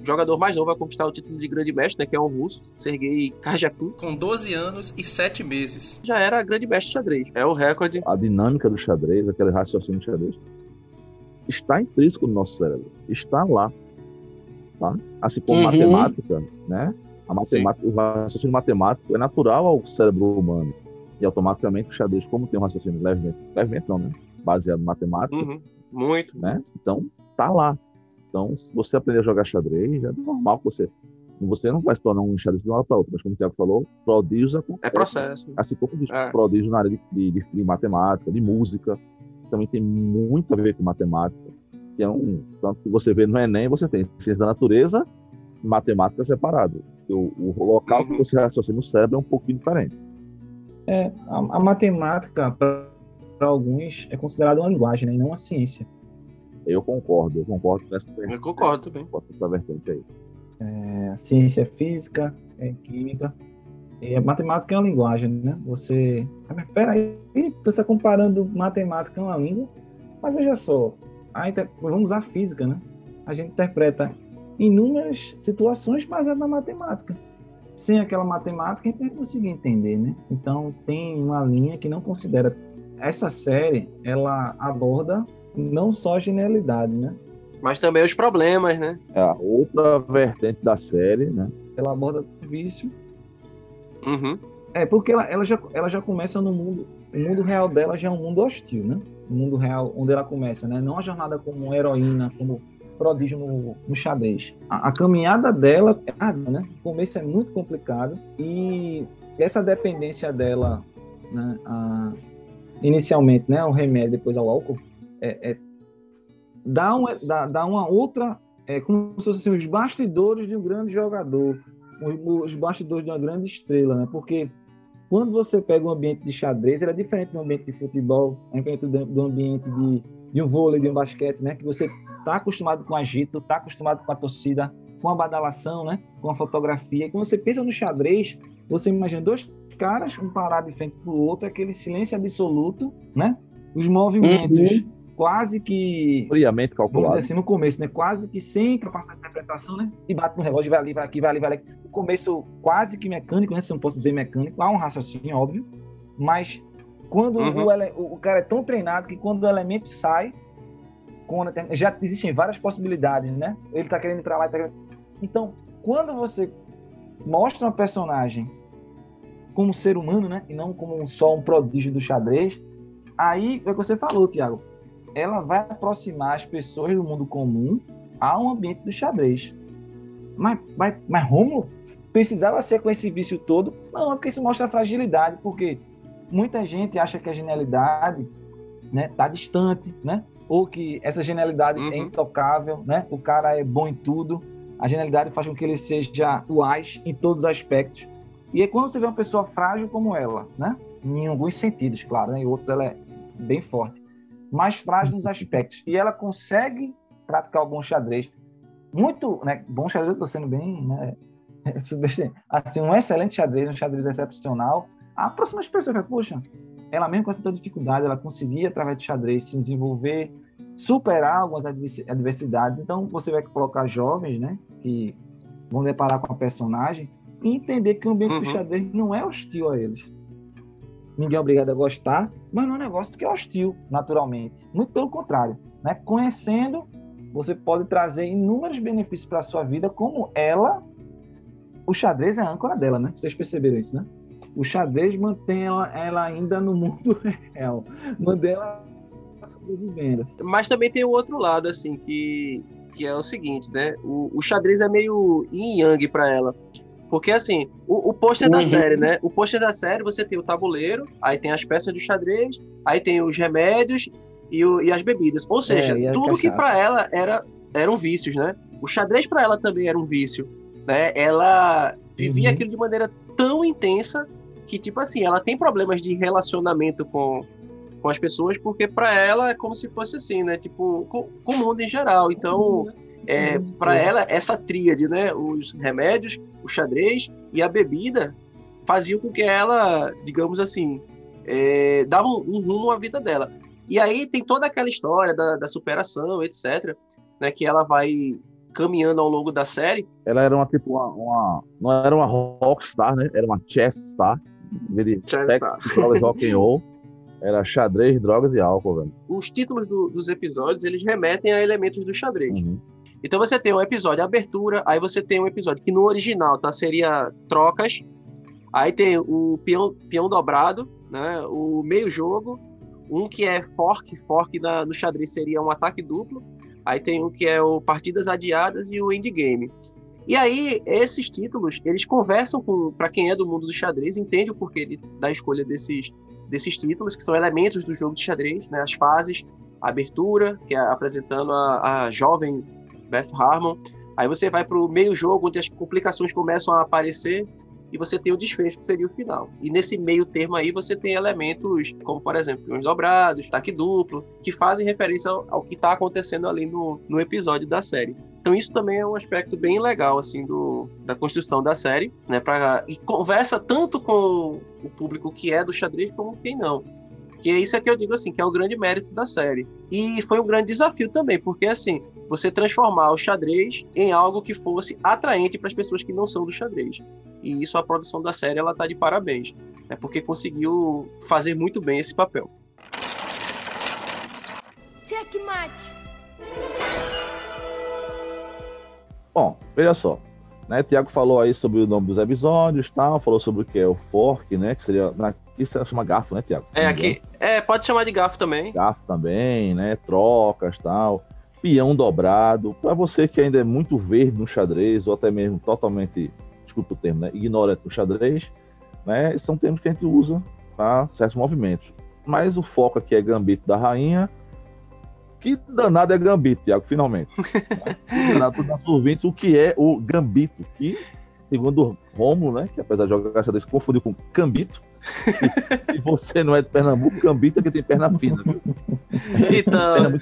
jogador mais novo a conquistar o título de grande mestre, né, que é um russo, Sergei Karjakun. Com 12 anos e 7 meses. Já era grande mestre de xadrez. É o recorde. A dinâmica do xadrez, aquele raciocínio do xadrez, está intrínseco no nosso cérebro. Está lá. Tá? Assim como uhum. matemática, né? A matemática, o raciocínio matemático é natural ao cérebro humano. E automaticamente o xadrez, como tem um raciocínio levemente, levemente não, né? Baseado em matemática. Uhum. Muito. Né? Então, tá lá. Então, se você aprender a jogar xadrez, é normal que você. Você não vai se tornar um xadrez de uma hora para outra, mas como o Tiago falou, prodígios acontecem. É processo. Assim como diz, é. prodígios na área de, de, de, matemática, de música, também tem muito a ver com matemática. que é um. Tanto que você vê no Enem, você tem ciência da natureza, matemática separado. O, o local que você raciocina no cérebro é um pouquinho diferente. É, a, a matemática, para alguns, é considerada uma linguagem, né, e não uma ciência. Eu concordo, eu concordo com essa, Eu concordo também. com essa vertente aí. É, a ciência é física, é química, e a matemática é uma linguagem, né? Você. Ah, Mas peraí, você está comparando matemática a uma língua? Mas veja só, a inter... vamos usar física, né? A gente interpreta inúmeras situações baseadas na matemática. Sem aquela matemática, a gente não conseguir entender, né? Então, tem uma linha que não considera. Essa série, ela aborda não só a genialidade, né? Mas também os problemas, né? É a outra vertente da série, né? Ela aborda o vício. Uhum. É, porque ela, ela, já, ela já começa no mundo. O mundo real dela já é um mundo hostil, né? O mundo real onde ela começa, né? Não a jornada como heroína, como prodígio no, no xadrez. A, a caminhada dela, é árdua, né? O começo é muito complicado e essa dependência dela, né? A, inicialmente, né? Ao remédio, depois ao álcool, é, é, dá, uma, dá, dá uma outra, é como se fossem os bastidores de um grande jogador, os, os bastidores de uma grande estrela, né? Porque quando você pega um ambiente de xadrez, ele é diferente do ambiente de futebol, é diferente do, do ambiente de, de um vôlei, de um basquete, né? Que você está acostumado com agito, está acostumado com a torcida, com a badalação, né? Com a fotografia. E quando você pensa no xadrez, você imagina dois caras, um parado de frente para o outro, aquele silêncio absoluto, né? Os movimentos quase que Friamente vamos calculado. dizer assim, no começo, né? Quase que sem capacidade de interpretação, né? E bate no relógio, vai ali, vai aqui, vai ali, vai ali. O começo quase que mecânico, né? Se eu não posso dizer mecânico, há um raciocínio, óbvio. Mas quando Uhum. o, ele- o- cara é tão treinado que quando o elemento sai, quando já existem várias possibilidades, né? Ele tá querendo ir pra lá, tá querendo... Então, quando você mostra uma personagem como ser humano, né? E não como um- só um prodígio do xadrez, aí é o que você falou, Tiago ela vai aproximar as pessoas do mundo comum ao ambiente do xadrez. Mas, mas, mas Rômulo precisava ser com esse vício todo? Não, é porque isso mostra fragilidade, porque muita gente acha que a genialidade né, tá distante, né? Ou que essa genialidade Uhum. é intocável, né? O cara é bom em tudo. A genialidade faz com que ele seja uaz em todos os aspectos. E é quando você vê uma pessoa frágil como ela, né? Em alguns sentidos, claro, né? Em outros ela é bem forte mais frágil nos aspectos. E ela consegue praticar o bom xadrez. Muito, né? Bom xadrez, eu estou sendo bem, né? Assim, um excelente xadrez, um xadrez excepcional. Aproxima as pessoas, fala, poxa, ela mesmo com essa dificuldade, ela conseguia, através do xadrez, se desenvolver, superar algumas adversi- adversidades. Então, você vai colocar jovens, né? Que vão deparar com a personagem e entender que o ambiente do Uhum. xadrez não é hostil a eles ninguém é obrigado a gostar, mas não é um negócio que é hostil, naturalmente. Muito pelo contrário. Né? Conhecendo, você pode trazer inúmeros benefícios para a sua vida, como ela. O xadrez é a âncora dela, né? Vocês perceberam isso, né? O xadrez mantém ela, ela ainda no mundo real, mantém ela sobrevivendo. Mas também tem o outro lado, assim, que, que é o seguinte, né? O, o xadrez é meio yin yang pra ela. Porque, assim, o, o pôster da Uhum. série, né? O pôster da série, você tem o tabuleiro, aí tem as peças do xadrez, aí tem os remédios e, o- e as bebidas. Ou seja, É, e a tudo que pra ela era, eram vícios, né? O xadrez pra ela também era um vício, né? Ela vivia Uhum. aquilo de maneira tão intensa que, tipo assim, ela tem problemas de relacionamento com, com as pessoas, porque pra ela é como se fosse assim, né? Tipo, com, com o mundo em geral. Então, é, Uhum. para ela, essa tríade, né? Os remédios, o xadrez e a bebida faziam com que ela, digamos assim, é, dava um, um rumo à vida dela. E aí tem toda aquela história da, da superação, etc., né? Que ela vai caminhando ao longo da série. Ela era uma tipo uma, uma- não era uma rockstar, né? Era uma chess star. De sexo, drogas, rock and roll. Era xadrez, drogas e álcool, velho. Os títulos do- dos episódios, eles remetem a elementos do xadrez. Uhum. Então você tem um episódio abertura, aí você tem um episódio que no original tá, seria trocas, aí tem o peão, peão dobrado, né, o meio jogo, um que é fork, fork na- no xadrez seria um ataque duplo, aí tem um que é o partidas adiadas e o endgame. E aí esses títulos, eles conversam com, para quem é do mundo do xadrez, entende o porquê da escolha desses, desses títulos, que são elementos do jogo de xadrez, né, as fases, a abertura, que é apresentando a, a jovem Beth Harmon. Aí você vai para o meio jogo, onde as complicações começam a aparecer, e você tem o desfecho, que seria o final. E nesse meio termo aí você tem elementos como, por exemplo, os dobrados, destaque duplo, que fazem referência ao, ao que está acontecendo ali no, no episódio da série. Então isso também é um aspecto bem legal, assim, do, da construção da série, né? Pra, e conversa tanto com o público que é do xadrez como quem não. Que é isso é que eu digo assim, que é o grande mérito da série. E foi um grande desafio também, porque assim, você transformar o xadrez em algo que fosse atraente para as pessoas que não são do xadrez. E isso a produção da série ela tá de parabéns, né? Porque conseguiu fazer muito bem esse papel. Checkmate. Bom, veja só. Né, Tiago falou aí sobre o nome dos episódios, tal, falou sobre o que é o fork, né, que seria na isso chama garfo, né, Tiago? É, aqui. É, pode chamar de garfo também. Garfo também, né? Trocas tal. Peão dobrado. Para você que ainda é muito verde no xadrez, ou até mesmo totalmente, desculpa o termo, né? Ignorante no xadrez, né? São termos que a gente usa para certos movimentos. Mas o foco aqui é gambito da rainha. Que danado é gambito, Tiago, finalmente. Que danado para os nossos ouvintes o que é o gambito. Que, segundo Romulo, né? Que apesar de jogar xadrez, confundiu com cambito e você não é de Pernambuco, Cambita que tem perna fina, viu? Então,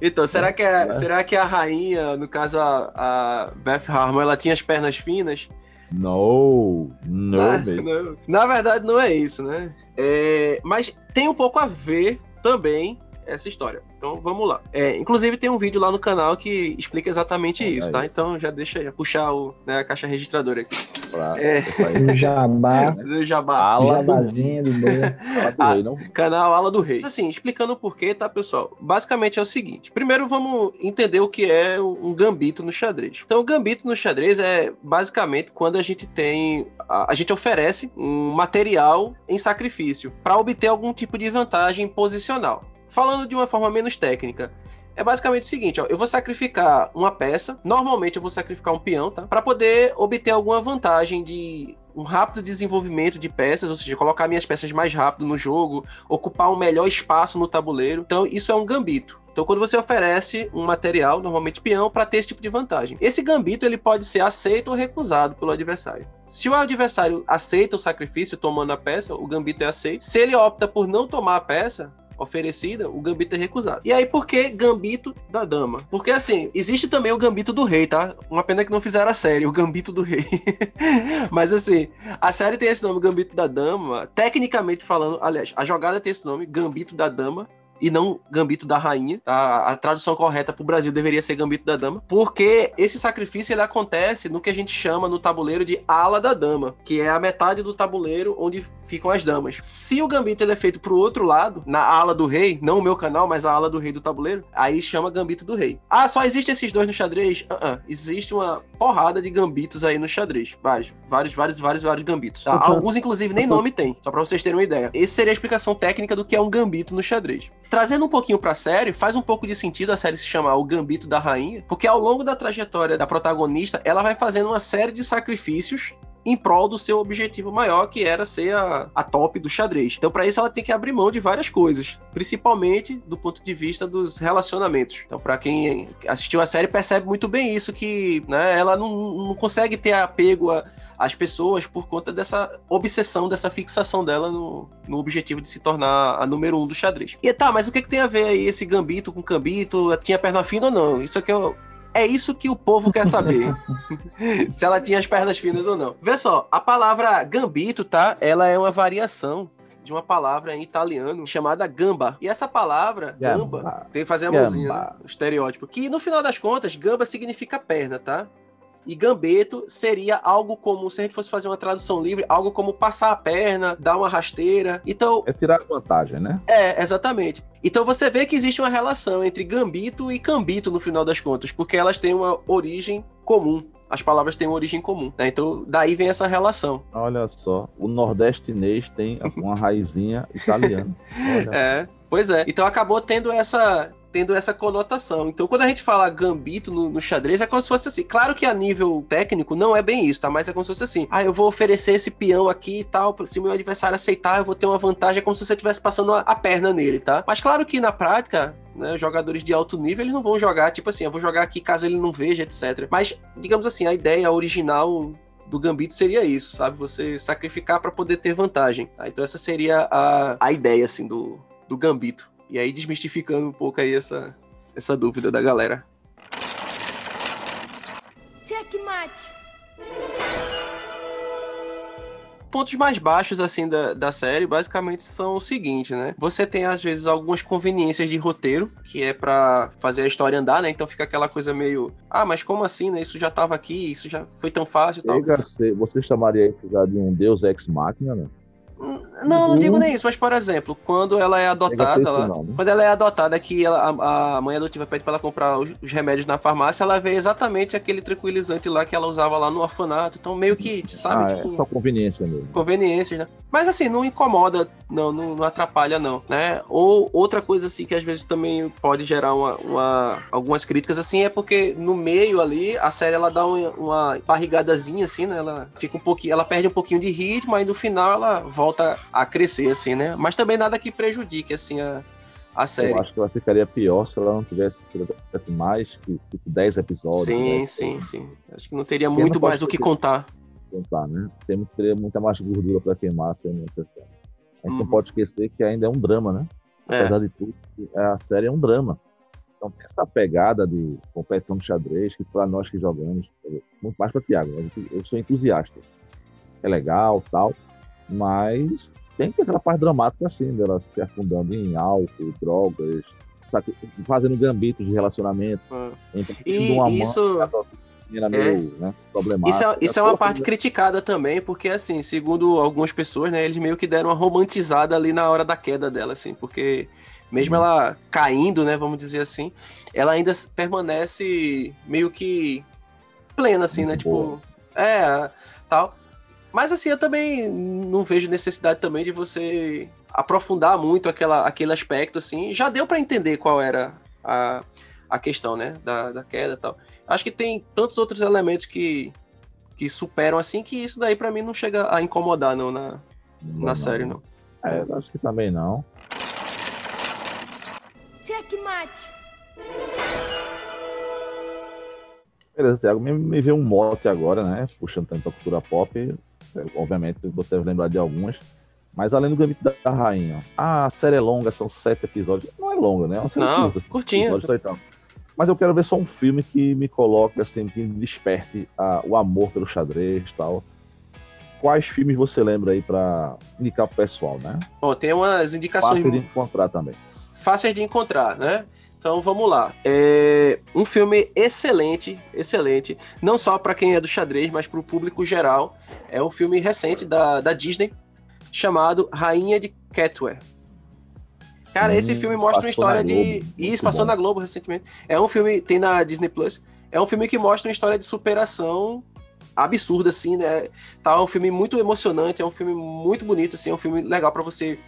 então será, que a, é. será que a rainha, no caso a, a Beth Harmon, ela tinha as pernas finas? Não, não, ah, não. Na verdade, não é isso, né? É, mas tem um pouco a ver também essa história. Então vamos lá. É, inclusive tem um vídeo lá no canal que explica exatamente é, isso, tá? Então já deixa aí, puxar o, né, a caixa registradora aqui. Pra, é... O jabá. O jabá. Ala Jabazinho do rei, Canal Ala do Rei. Assim, explicando o porquê, tá, pessoal? Basicamente é o seguinte. Primeiro vamos entender o que é um gambito no xadrez. Então o gambito no xadrez é basicamente quando a gente tem... A, a gente oferece um material em sacrifício para obter algum tipo de vantagem posicional. Falando de uma forma menos técnica, é basicamente o seguinte, ó, eu vou sacrificar uma peça, normalmente eu vou sacrificar um peão, tá? Para poder obter alguma vantagem de um rápido desenvolvimento de peças, ou seja, colocar minhas peças mais rápido no jogo, ocupar um melhor espaço no tabuleiro. Então, isso é um gambito. Então, quando você oferece um material, normalmente peão, para ter esse tipo de vantagem. Esse gambito ele pode ser aceito ou recusado pelo adversário. Se o adversário aceita o sacrifício tomando a peça, o gambito é aceito. Se ele opta por não tomar a peça, oferecida, o gambito é recusado. E aí, por que gambito da dama? Porque, assim, existe também o gambito do rei, tá? Uma pena que não fizeram a série, o gambito do rei. Mas, assim, a série tem esse nome, gambito da dama. Tecnicamente falando, aliás, a jogada tem esse nome, gambito da dama e não Gambito da Rainha. Tá? A tradução correta para o Brasil deveria ser Gambito da Dama, porque esse sacrifício ele acontece no que a gente chama no tabuleiro de ala da dama, que é a metade do tabuleiro onde ficam as damas. Se o Gambito ele é feito para o outro lado, na ala do rei, não o meu canal, mas a ala do rei do tabuleiro, aí chama Gambito do Rei. Ah, só existe esses dois no xadrez? Uh -uh. Existe uma porrada de gambitos aí no xadrez. Vários, vários, vários, vários, vários gambitos. Tá? Alguns, inclusive, nem nome tem, só para vocês terem uma ideia. Essa seria a explicação técnica do que é um gambito no xadrez. Trazendo um pouquinho pra série, faz um pouco de sentido a série se chamar O Gambito da Rainha, porque ao longo da trajetória da protagonista, ela vai fazendo uma série de sacrifícios em prol do seu objetivo maior, que era ser a, a top do xadrez. Então, para isso, ela tem que abrir mão de várias coisas, principalmente do ponto de vista dos relacionamentos. Então, para quem assistiu a série, percebe muito bem isso, que né, ela não, não consegue ter apego a as pessoas por conta dessa obsessão, dessa fixação dela no, no objetivo de se tornar a número um do xadrez. E tá, mas o que, que tem a ver aí esse gambito com gambito? Tinha perna fina ou não? Isso é, é isso que o povo quer saber. se ela tinha as pernas finas ou não. Vê só, a palavra gambito, tá? Ela é uma variação de uma palavra em italiano chamada gamba. E essa palavra, gamba, gamba tem que fazer a mãozinha, né? o estereótipo. Que no final das contas, gamba significa perna, tá? E gambeto seria algo como, se a gente fosse fazer uma tradução livre, algo como passar a perna, dar uma rasteira. Então. É tirar vantagem, né? É, exatamente. Então você vê que existe uma relação entre gambito e cambito no final das contas, porque elas têm uma origem comum as palavras têm uma origem comum. Né? Então, daí vem essa relação. Olha só, o nordestinês tem uma raizinha italiana. É, pois é. Então acabou tendo essa tendo essa conotação. Então, quando a gente fala gambito no, no, xadrez, é como se fosse assim. Claro que a nível técnico não é bem isso, tá? Mas é como se fosse assim. Ah, eu vou oferecer esse peão aqui e tal. Se meu adversário aceitar, eu vou ter uma vantagem. É como se você estivesse passando a, a perna nele, tá? Mas claro que na prática, né, jogadores de alto nível, eles não vão jogar, tipo assim, eu vou jogar aqui caso ele não veja, etc. Mas, digamos assim, a ideia original do Gambito seria isso, sabe? Você sacrificar para poder ter vantagem. Tá? Então essa seria a, a ideia, assim, do, do Gambito. E aí desmistificando um pouco aí essa, essa dúvida da galera. Checkmate. Pontos mais baixos, assim, da, da série, basicamente são o seguinte, né? Você tem, às vezes, algumas conveniências de roteiro, que é para fazer a história andar, né? Então fica aquela coisa meio... Ah, mas como assim, né? Isso já tava aqui, isso já foi tão fácil e tal. Você chamaria isso de um Deus Ex Machina, né? Não, não digo nem isso, mas por exemplo, quando ela é adotada, ela, quando ela é adotada, que ela, a, a, mãe adotiva pede para ela comprar os, os, remédios na farmácia, ela vê exatamente aquele tranquilizante lá que ela usava lá no orfanato. Então, meio que, sabe? Ah, tipo, é só conveniência mesmo. Conveniências, né? Mas assim, não incomoda, não, não, não, atrapalha, não, né? Ou outra coisa assim que às vezes também pode gerar uma, uma, algumas críticas, assim, é porque no meio ali, a série ela dá uma, uma barrigadazinha, assim, né? Ela fica um pouquinho, ela perde um pouquinho de ritmo, aí no final ela volta a crescer, assim, né? Mas também nada que prejudique, assim, a, a série. Eu acho que ela ficaria pior se ela não tivesse, tivesse mais que tipo, 10 episódios. Sim, né? sim, sim. Acho que não teria Porque muito não mais o que contar. Contar, né? Temos que ter muita mais gordura para queimar se não A gente uhum. não pode esquecer que ainda é um drama, né? É. Apesar de tudo, a série é um drama. Então tem essa pegada de competição de xadrez que para nós que jogamos, muito mais para Thiago, eu sou entusiasta. É legal, tal, mas tem que aquela parte dramática assim, dela se afundando em álcool, drogas, fazendo gambitos de relacionamento. Ah. e isso... Era meio, é. né, isso é, isso é uma parte criticada também, porque, assim, segundo algumas pessoas, né, eles meio que deram uma romantizada ali na hora da queda dela, assim, porque mesmo hum. ela caindo, né, vamos dizer assim, ela ainda permanece meio que plena, assim, né, Muito né, boa. tipo, é, tal. Mas assim, eu também não vejo necessidade também de você aprofundar muito aquela, aquele aspecto, assim. Já deu para entender qual era a, a questão, né? Da, da queda e tal. Acho que tem tantos outros elementos que, que superam, assim, que isso daí para mim não chega a incomodar, não, na, não, na não. série, não. É, acho que também não. Checkmate! Beleza, Thiago, me, me veio um mote agora, né? Puxando tanto a cultura pop. Obviamente você deve lembrar de algumas. Mas além do Gambito da Rainha, a série é longa, são sete episódios. Não é longa, né? É uma série Não, curta, curtinha. Mas eu quero ver só um filme que me coloque, assim, que desperte a, o amor pelo xadrez e tal. Quais filmes você lembra aí para indicar pro pessoal, né? Bom, tem umas indicações. Fácil de encontrar também. Fáceis de encontrar, né? Então vamos lá. É um filme excelente, excelente. Não só para quem é do xadrez, mas para o público geral. É um filme recente da, da Disney chamado Rainha de Catware. Cara, Sim, esse filme mostra uma história de. Isso, passou bom. na Globo recentemente. É um filme, tem na Disney Plus. É um filme que mostra uma história de superação absurda, assim, né? Tá, é um filme muito emocionante, é um filme muito bonito, assim, é um filme legal para você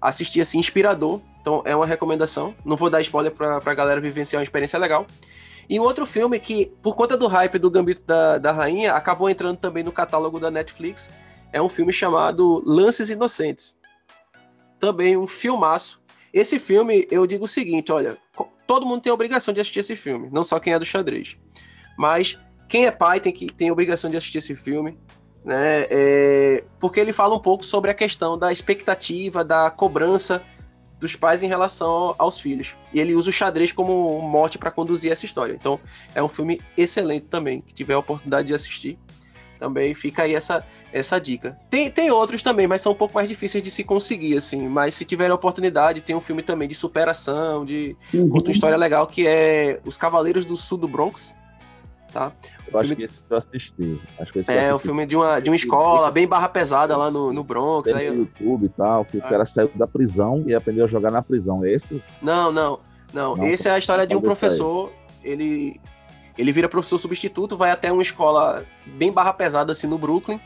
assistir, assim, inspirador. Então é uma recomendação. Não vou dar spoiler pra, pra galera vivenciar uma experiência legal. E um outro filme que, por conta do hype do Gambito da, da Rainha, acabou entrando também no catálogo da Netflix, é um filme chamado Lances Inocentes. Também um filmaço. Esse filme, eu digo o seguinte, olha, todo mundo tem a obrigação de assistir esse filme, não só quem é do xadrez. Mas quem é pai tem, que, tem a obrigação de assistir esse filme, né? É, porque ele fala um pouco sobre a questão da expectativa, da cobrança dos pais em relação aos filhos. E ele usa o xadrez como um mote para conduzir essa história. Então, é um filme excelente também. Que tiver a oportunidade de assistir, também fica aí essa, essa dica. Tem, tem outros também, mas são um pouco mais difíceis de se conseguir, assim. Mas se tiver a oportunidade, tem um filme também de superação, de uhum. outra história legal, que é Os Cavaleiros do Sul do Bronx tá? Eu acho que esse eu assisti. Acho que esse é, o filme de uma, de uma escola bem barra pesada lá no, no Bronx. Tem aí... no YouTube e tal, que é. o cara saiu da prisão e aprendeu a jogar na prisão. É esse? Não, não. Não, não esse é a história de um professor, ele, ele vira professor substituto, vai até uma escola bem barra pesada assim no Brooklyn,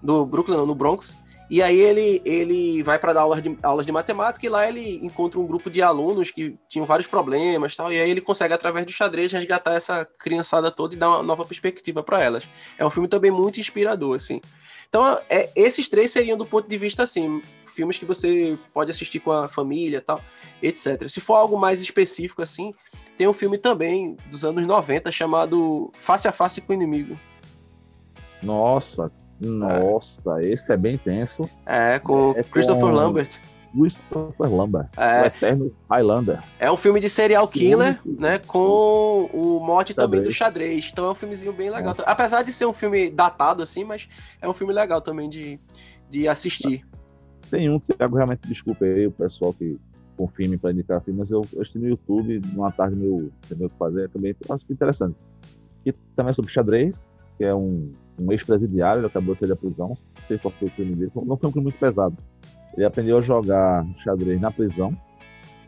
no Brooklyn, não, no Bronx, E aí ele, ele vai para dar aulas de, aulas de matemática e lá ele encontra um grupo de alunos que tinham vários problemas tal. E aí ele consegue, através do xadrez, resgatar essa criançada toda e dar uma nova perspectiva para elas. É um filme também muito inspirador, assim. Então, é, esses três seriam do ponto de vista, assim, filmes que você pode assistir com a família tal, etc. Se for algo mais específico, assim, tem um filme também dos anos 90 chamado Face a Face com o Inimigo. Nossa, nossa, é. esse é bem tenso. É, com é Christopher com... Lambert. Christopher Lambert, é. o eterno Highlander. É um filme de serial killer, né, com o mote também do xadrez. Então é um filmezinho bem legal. É. Apesar de ser um filme datado, assim, mas é um filme legal também de, de assistir. Tem um, Thiago, realmente, desculpa aí o pessoal que confirme para indicar filme, mas eu, eu assisti no YouTube, numa tarde meu, meu que fazer, também acho que interessante. E também é sobre xadrez, que é um um ex-presidiário, ele acabou de sair da prisão, não sei qual foi o crime dele, não foi um crime muito pesado. Ele aprendeu a jogar xadrez na prisão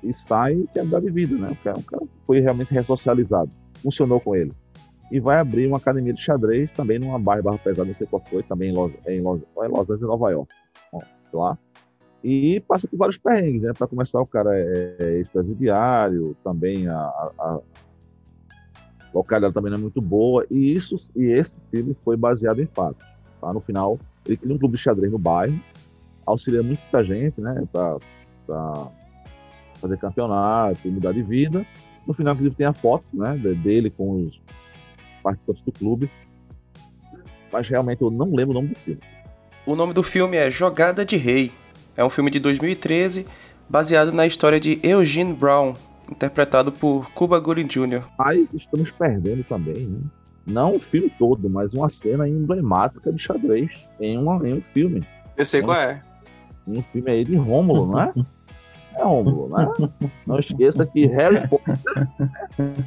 e sai quer mudar de vida, né? O cara, o cara foi realmente ressocializado, funcionou com ele. E vai abrir uma academia de xadrez também numa bairro barra pesada, não sei qual foi, também em Los, em Los, em Los Angeles, Nova York. Bom, lá. E passa por vários perrengues, né? Para começar, o cara é, é ex-presidiário, também a, a, a localidade também não é muito boa, e isso e esse filme foi baseado em fatos. Tá? No final, ele cria um clube de xadrez no bairro, auxilia muita gente, né, para fazer campeonato, mudar de vida. No final, inclusive, tem a foto né, dele com os participantes do clube. Mas realmente eu não lembro o nome do filme. O nome do filme é Jogada de Rei. É um filme de 2013 baseado na história de Eugene Brown, interpretado por Cuba Gooding Jr. Mas estamos perdendo também, né? Não o filme todo, mas uma cena emblemática de xadrez em, uma, em um filme. Eu sei qual é. Em um filme aí de Rômulo, não é? É Rômulo, né? Não esqueça que Harry Potter.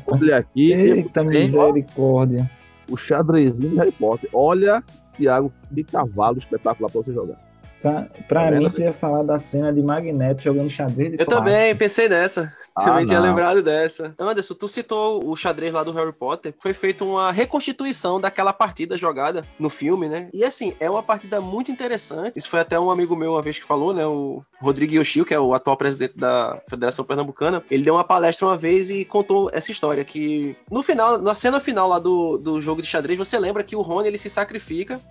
Olha aqui. Eita misericórdia. O xadrezinho de Harry Potter. Olha, Thiago, que cavalo espetacular pra você jogar. Pra, pra tá mim, tu ia falar da cena de Magneto jogando xadrez. Eu também pensei nessa. Ah, também tinha lembrado dessa. Anderson, tu citou o xadrez lá do Harry Potter. Foi feita uma reconstituição daquela partida jogada no filme, né? E assim, é uma partida muito interessante. Isso foi até um amigo meu uma vez que falou, né? O Rodrigo Yoshio, que é o atual presidente da Federação Pernambucana. Ele deu uma palestra uma vez e contou essa história. Que no final, na cena final lá do, do jogo de xadrez, você lembra que o Rony ele se sacrifica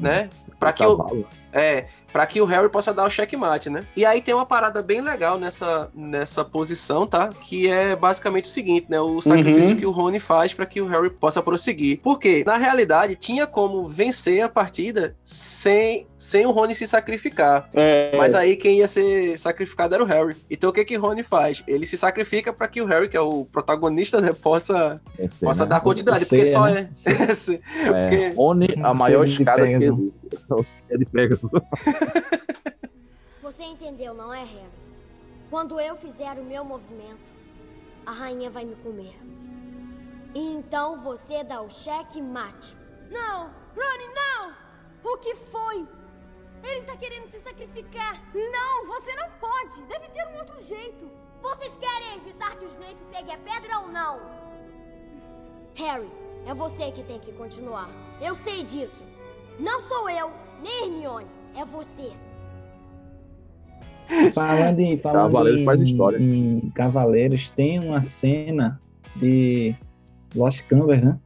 né? Para que o é, para que o Harry possa dar o checkmate, né? E aí tem uma parada bem legal nessa, nessa posição, tá? Que é basicamente o seguinte, né? O sacrifício uhum. que o Rony faz para que o Harry possa prosseguir. Porque, na realidade, tinha como vencer a partida sem, sem o Rony se sacrificar. É. Mas aí quem ia ser sacrificado era o Harry. Então o que que o Rony faz? Ele se sacrifica para que o Harry, que é o protagonista, né, possa, Esse, possa né? dar continuidade. Porque só né? é. é. porque... Rony, a maior escada que ele... É de Pegasus. Você entendeu, não é, Harry? Quando eu fizer o meu movimento, a rainha vai me comer. E então você dá o cheque mate. Não! Ronnie, não! O que foi? Ele está querendo se sacrificar. Não, você não pode. Deve ter um outro jeito. Vocês querem evitar que o Snape pegue a pedra ou não? Harry, é você que tem que continuar. Eu sei disso. Não sou eu, nem Hermione. É você. Falando em, falando Cavaleiros em, faz história. em Cavaleiros, tem uma cena de Lost Canvas, né?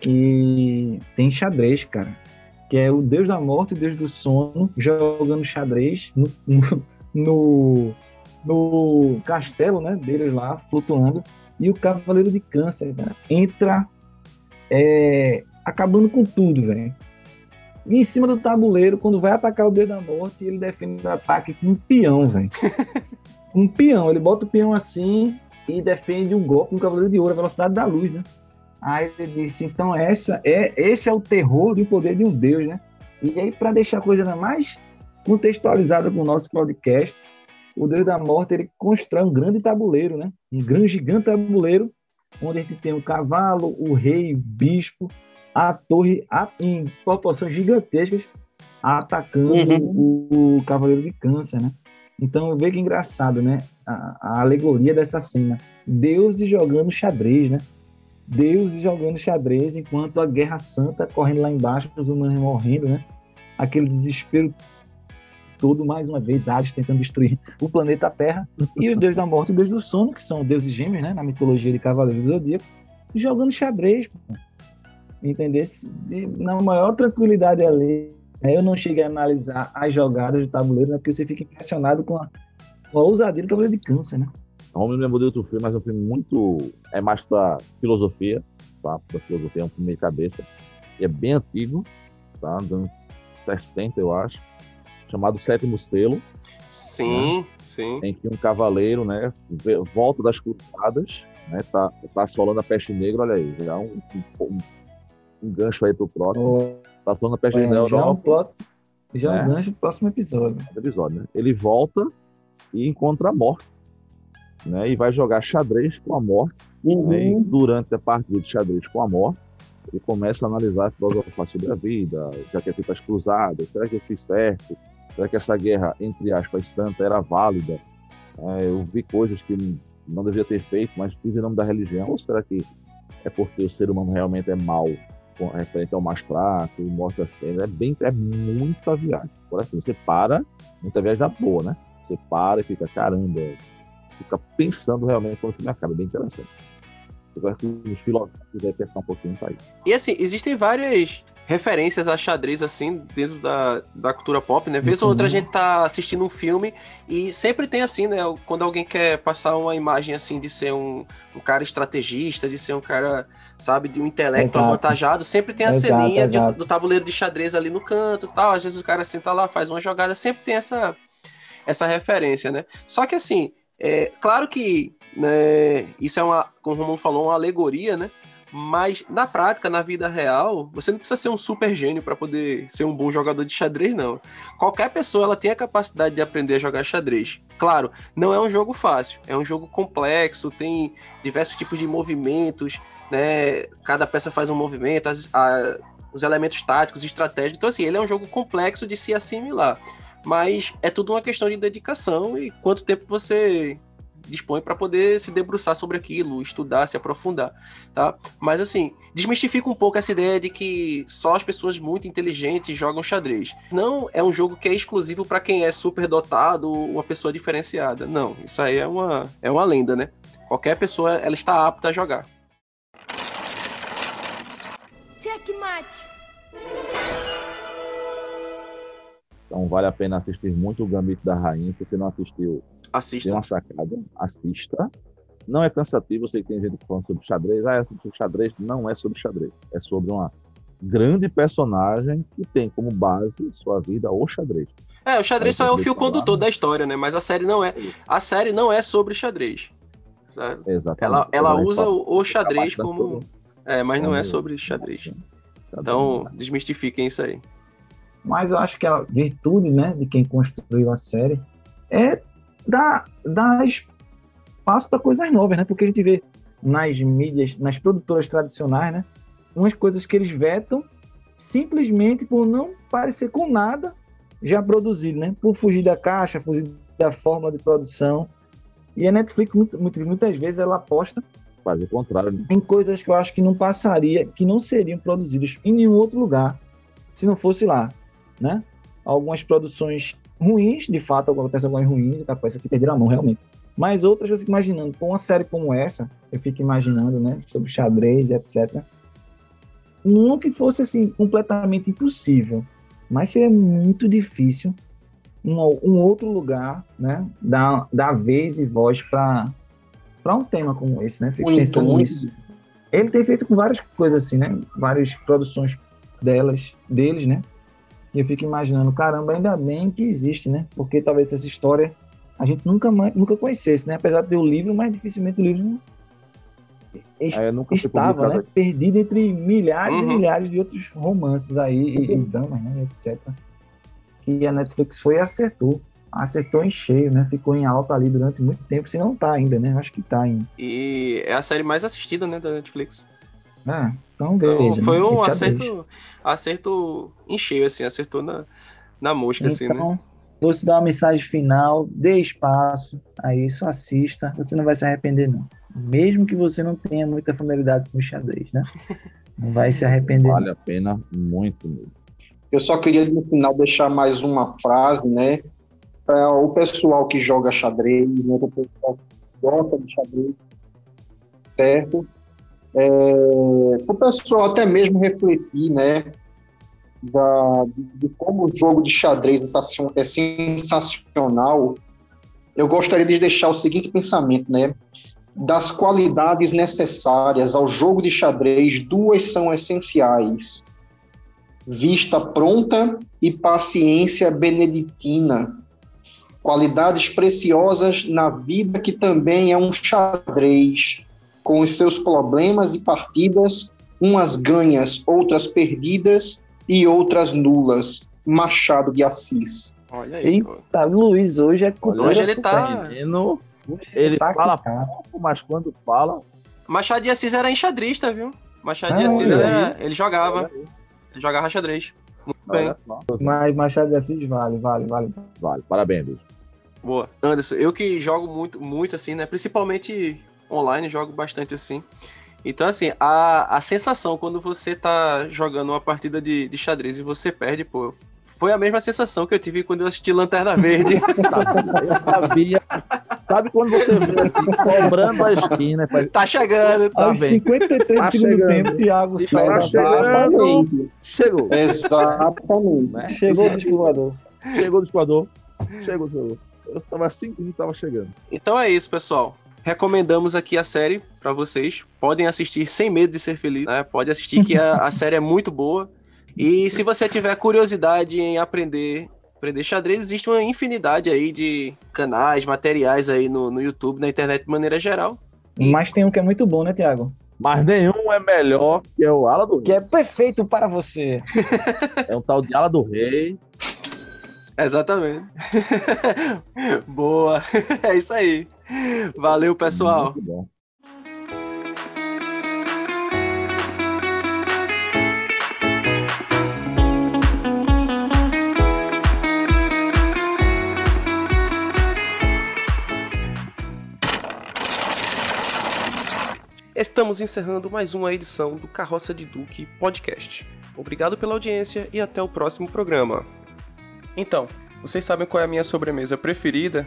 Que tem xadrez, cara. Que é o Deus da Morte e o Deus do Sono jogando xadrez no, no, no castelo, né? Deles lá, flutuando. E o Cavaleiro de Câncer, cara, entra é, acabando com tudo, velho. E em cima do tabuleiro, quando vai atacar o Deus da Morte, ele defende o ataque com um peão, velho. um peão. Ele bota o peão assim e defende um golpe no Cavaleiro de Ouro, a velocidade da luz, né? Aí ele disse, então essa é, esse é o terror do poder de um Deus, né? E aí, para deixar a coisa ainda mais contextualizada com o nosso podcast, o Deus da Morte ele constrói um grande tabuleiro, né? Um grande gigante tabuleiro, onde a gente tem o cavalo, o rei, o bispo, a torre em proporções gigantescas atacando uhum. o, o, Cavaleiro de Câncer, né? Então, vê que engraçado, né? A, a, alegoria dessa cena. Deus jogando xadrez, né? Deus jogando xadrez enquanto a Guerra Santa correndo lá embaixo, os humanos morrendo, né? Aquele desespero todo, mais uma vez, Hades tentando destruir o planeta Terra, e o deus da morte e o deus do sono, que são deuses gêmeos, né, na mitologia de Cavaleiros do Zodíaco, jogando xadrez, pô. Entendesse? Na maior tranquilidade ali. Eu não cheguei a analisar as jogadas do tabuleiro, né, porque você fica impressionado com a, com a ousadia do Cavaleiro de Câncer, né? Não me lembro de outro filme, mas é um filme muito. É mais pra filosofia, tá? Pra filosofia, é um filme de cabeça. E é bem antigo, tá? Dos anos 60, eu acho. Chamado Sétimo Selo. Sim, né? sim. Em que um cavaleiro, né? Volta das cruzadas, né? Tá, tá assolando a peste negra, olha aí. Já um, um, um gancho aí pro próximo. Oh. Tá assolando a peste negra. Já, um plot, já né? um gancho pro próximo episódio. episódio né? Ele volta e encontra a morte. Né, e vai jogar xadrez com a morte. Uhum. Né, durante a partida de xadrez com a morte, ele começa a analisar, filosofar sobre a vida, já que é feito as cruzadas, será que eu fiz certo? Será que essa guerra, entre aspas, santa era válida? É, eu vi coisas que não devia ter feito, mas fiz em nome da religião, ou será que é porque o ser humano realmente é mau, referente ao mais fraco, mostra assim, é bem, é muita viagem. Por assim, você para, muita viagem da boa, né? Você para e fica, caramba, fica pensando realmente quando o filme acaba, é bem interessante. Eu acho que os filósofos devem pensar um pouquinho nisso aí. E assim, existem várias referências a xadrez, assim, dentro da, da cultura pop, né? Vez ou outra a gente tá assistindo um filme e sempre tem, assim, né? Quando alguém quer passar uma imagem, assim, de ser um, um cara estrategista, de ser um cara, sabe, de um intelecto exato. avantajado, sempre tem a exato, ceninha de, do tabuleiro de xadrez ali no canto tal. Às vezes o cara senta lá, faz uma jogada, sempre tem essa, essa referência, né? Só que, assim, é claro que né, isso é uma, como o Romulo falou, uma alegoria, né? Mas na prática, na vida real, você não precisa ser um super gênio para poder ser um bom jogador de xadrez, não. Qualquer pessoa ela tem a capacidade de aprender a jogar xadrez. Claro, não é um jogo fácil, é um jogo complexo, tem diversos tipos de movimentos, né? Cada peça faz um movimento, as, a, os elementos táticos, estratégicos. Então, assim, ele é um jogo complexo de se assimilar. Mas é tudo uma questão de dedicação e quanto tempo você dispõe para poder se debruçar sobre aquilo, estudar, se aprofundar, tá? Mas assim, desmistifica um pouco essa ideia de que só as pessoas muito inteligentes jogam xadrez. Não é um jogo que é exclusivo para quem é super dotado ou uma pessoa diferenciada. Não, isso aí é uma é uma lenda, né? Qualquer pessoa ela está apta a jogar. Checkmate. Então vale a pena assistir muito o Gambito da Rainha. Se você não assistiu, assista. tem uma sacada, assista. Não é cansativo, eu sei que tem gente falando sobre xadrez. Ah, é sobre xadrez. Não é sobre xadrez. É sobre uma grande personagem que tem como base sua vida o xadrez. É, o xadrez só é o fio condutor da história, né? Mas a série não é. A série não é sobre xadrez. Sabe? Exatamente. Ela, ela usa o, o xadrez como. É, mas não é sobre xadrez. Então, desmistifiquem isso aí. Mas eu acho que a virtude, né, de quem construiu a série é dar, dar espaço para coisas novas, né? Porque a gente vê nas mídias, nas produtoras tradicionais, né, umas coisas que eles vetam simplesmente por não parecer com nada já produzido, né? Por fugir da caixa, fugir da forma de produção. E a Netflix, muito, muito, muitas vezes, ela aposta Faz o contrário. Né? em coisas que eu acho que não passaria, que não seriam produzidas em nenhum outro lugar, se não fosse lá né? Algumas produções ruins, de fato, acontecem algumas ruins, tá, essa aqui perderam a mão, realmente. Mas outras eu fico imaginando, com uma série como essa, eu fico imaginando, né, sobre xadrez e etc. Não que fosse, assim, completamente impossível, mas seria muito difícil um, um outro lugar, né, dar, dar vez e voz para para um tema como esse, né? Fico muito, pensando muito. nisso. Ele tem feito com várias coisas assim, né? Várias produções delas, deles, né? E eu fico imaginando, caramba, ainda bem que existe, né? Porque talvez essa história a gente nunca, nunca conhecesse, né? Apesar de ter o livro, mas dificilmente o livro é, estava né? perdido entre milhares uhum. e milhares de outros romances aí e, e dramas, né? etc. Que a Netflix foi e acertou. Acertou em cheio, né? Ficou em alta ali durante muito tempo, se não tá ainda, né? Acho que tá ainda. E é a série mais assistida, né, da Netflix. Ah, então, então foi né? um acerto, acerto em cheio, assim, acertou na, na mosca, então, assim, né? Então, você dá uma mensagem final, dê espaço a isso, assista, você não vai se arrepender, não. Mesmo que você não tenha muita familiaridade com o xadrez, né? Não vai se arrepender. Vale a pena muito mesmo. Eu só queria no final deixar mais uma frase, né? é, o pessoal que joga xadrez, né, o pessoal que gosta de xadrez, certo? É, o pessoal até mesmo refletir, né, da, de, como o jogo de xadrez é sensacional, eu gostaria de deixar o seguinte pensamento, né? Das qualidades necessárias ao jogo de xadrez, duas são essenciais: vista pronta e paciência beneditina. Qualidades preciosas na vida que também é um xadrez, com os seus problemas e partidas, umas ganhas, outras perdidas e outras nulas. Machado de Assis. Olha aí. Eita, Luiz, hoje é cultura Hoje ele tá. Menino, ele tá fala tá. pouco, mas quando fala. Machado de Assis era enxadrista, viu? Machado de Ah, Assis olha era... ele jogava. Ele jogava xadrez. Muito bem. Olha. Mas Machado de Assis vale, vale, vale. Vale, parabéns, Luiz. Boa. Anderson, eu que jogo muito, muito assim, né? Principalmente online, jogo bastante assim. Então, assim, a, a sensação quando você tá jogando uma partida de, de xadrez e você perde, pô, foi a mesma sensação que eu tive quando eu assisti Lanterna Verde. Eu sabia. Sabe quando você vê assim, cobrando a esquina? faz- tá chegando. Tá Aos bem. 53 Tá do segundo chegando. tempo, Thiago sai tá da chegando. sala. Exatamente. Chegou. Exatamente. Né? Chegou o descobridor. Chegou o esquador. Chegou, chegou. Eu tava cinco minutos, tava chegando. Então é isso, pessoal. Recomendamos aqui a série pra vocês. Podem assistir sem medo de ser feliz, né? Pode assistir que a, a série é muito boa. E se você tiver curiosidade em aprender, aprender xadrez, existe uma infinidade aí de canais, materiais aí no, no YouTube, na internet de maneira geral. Mas tem um que é muito bom, né, Thiago? Mas nenhum é melhor que é o Ala do Que Rei. é perfeito para você. É um tal de Ala do Rei. Exatamente. Boa. É isso aí. Valeu, pessoal. Estamos encerrando mais uma edição do Carroça de Duque Podcast. Obrigado pela audiência e até o próximo programa. Então, vocês sabem qual é a minha sobremesa preferida?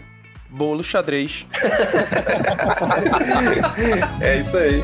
Bolo xadrez. é isso aí.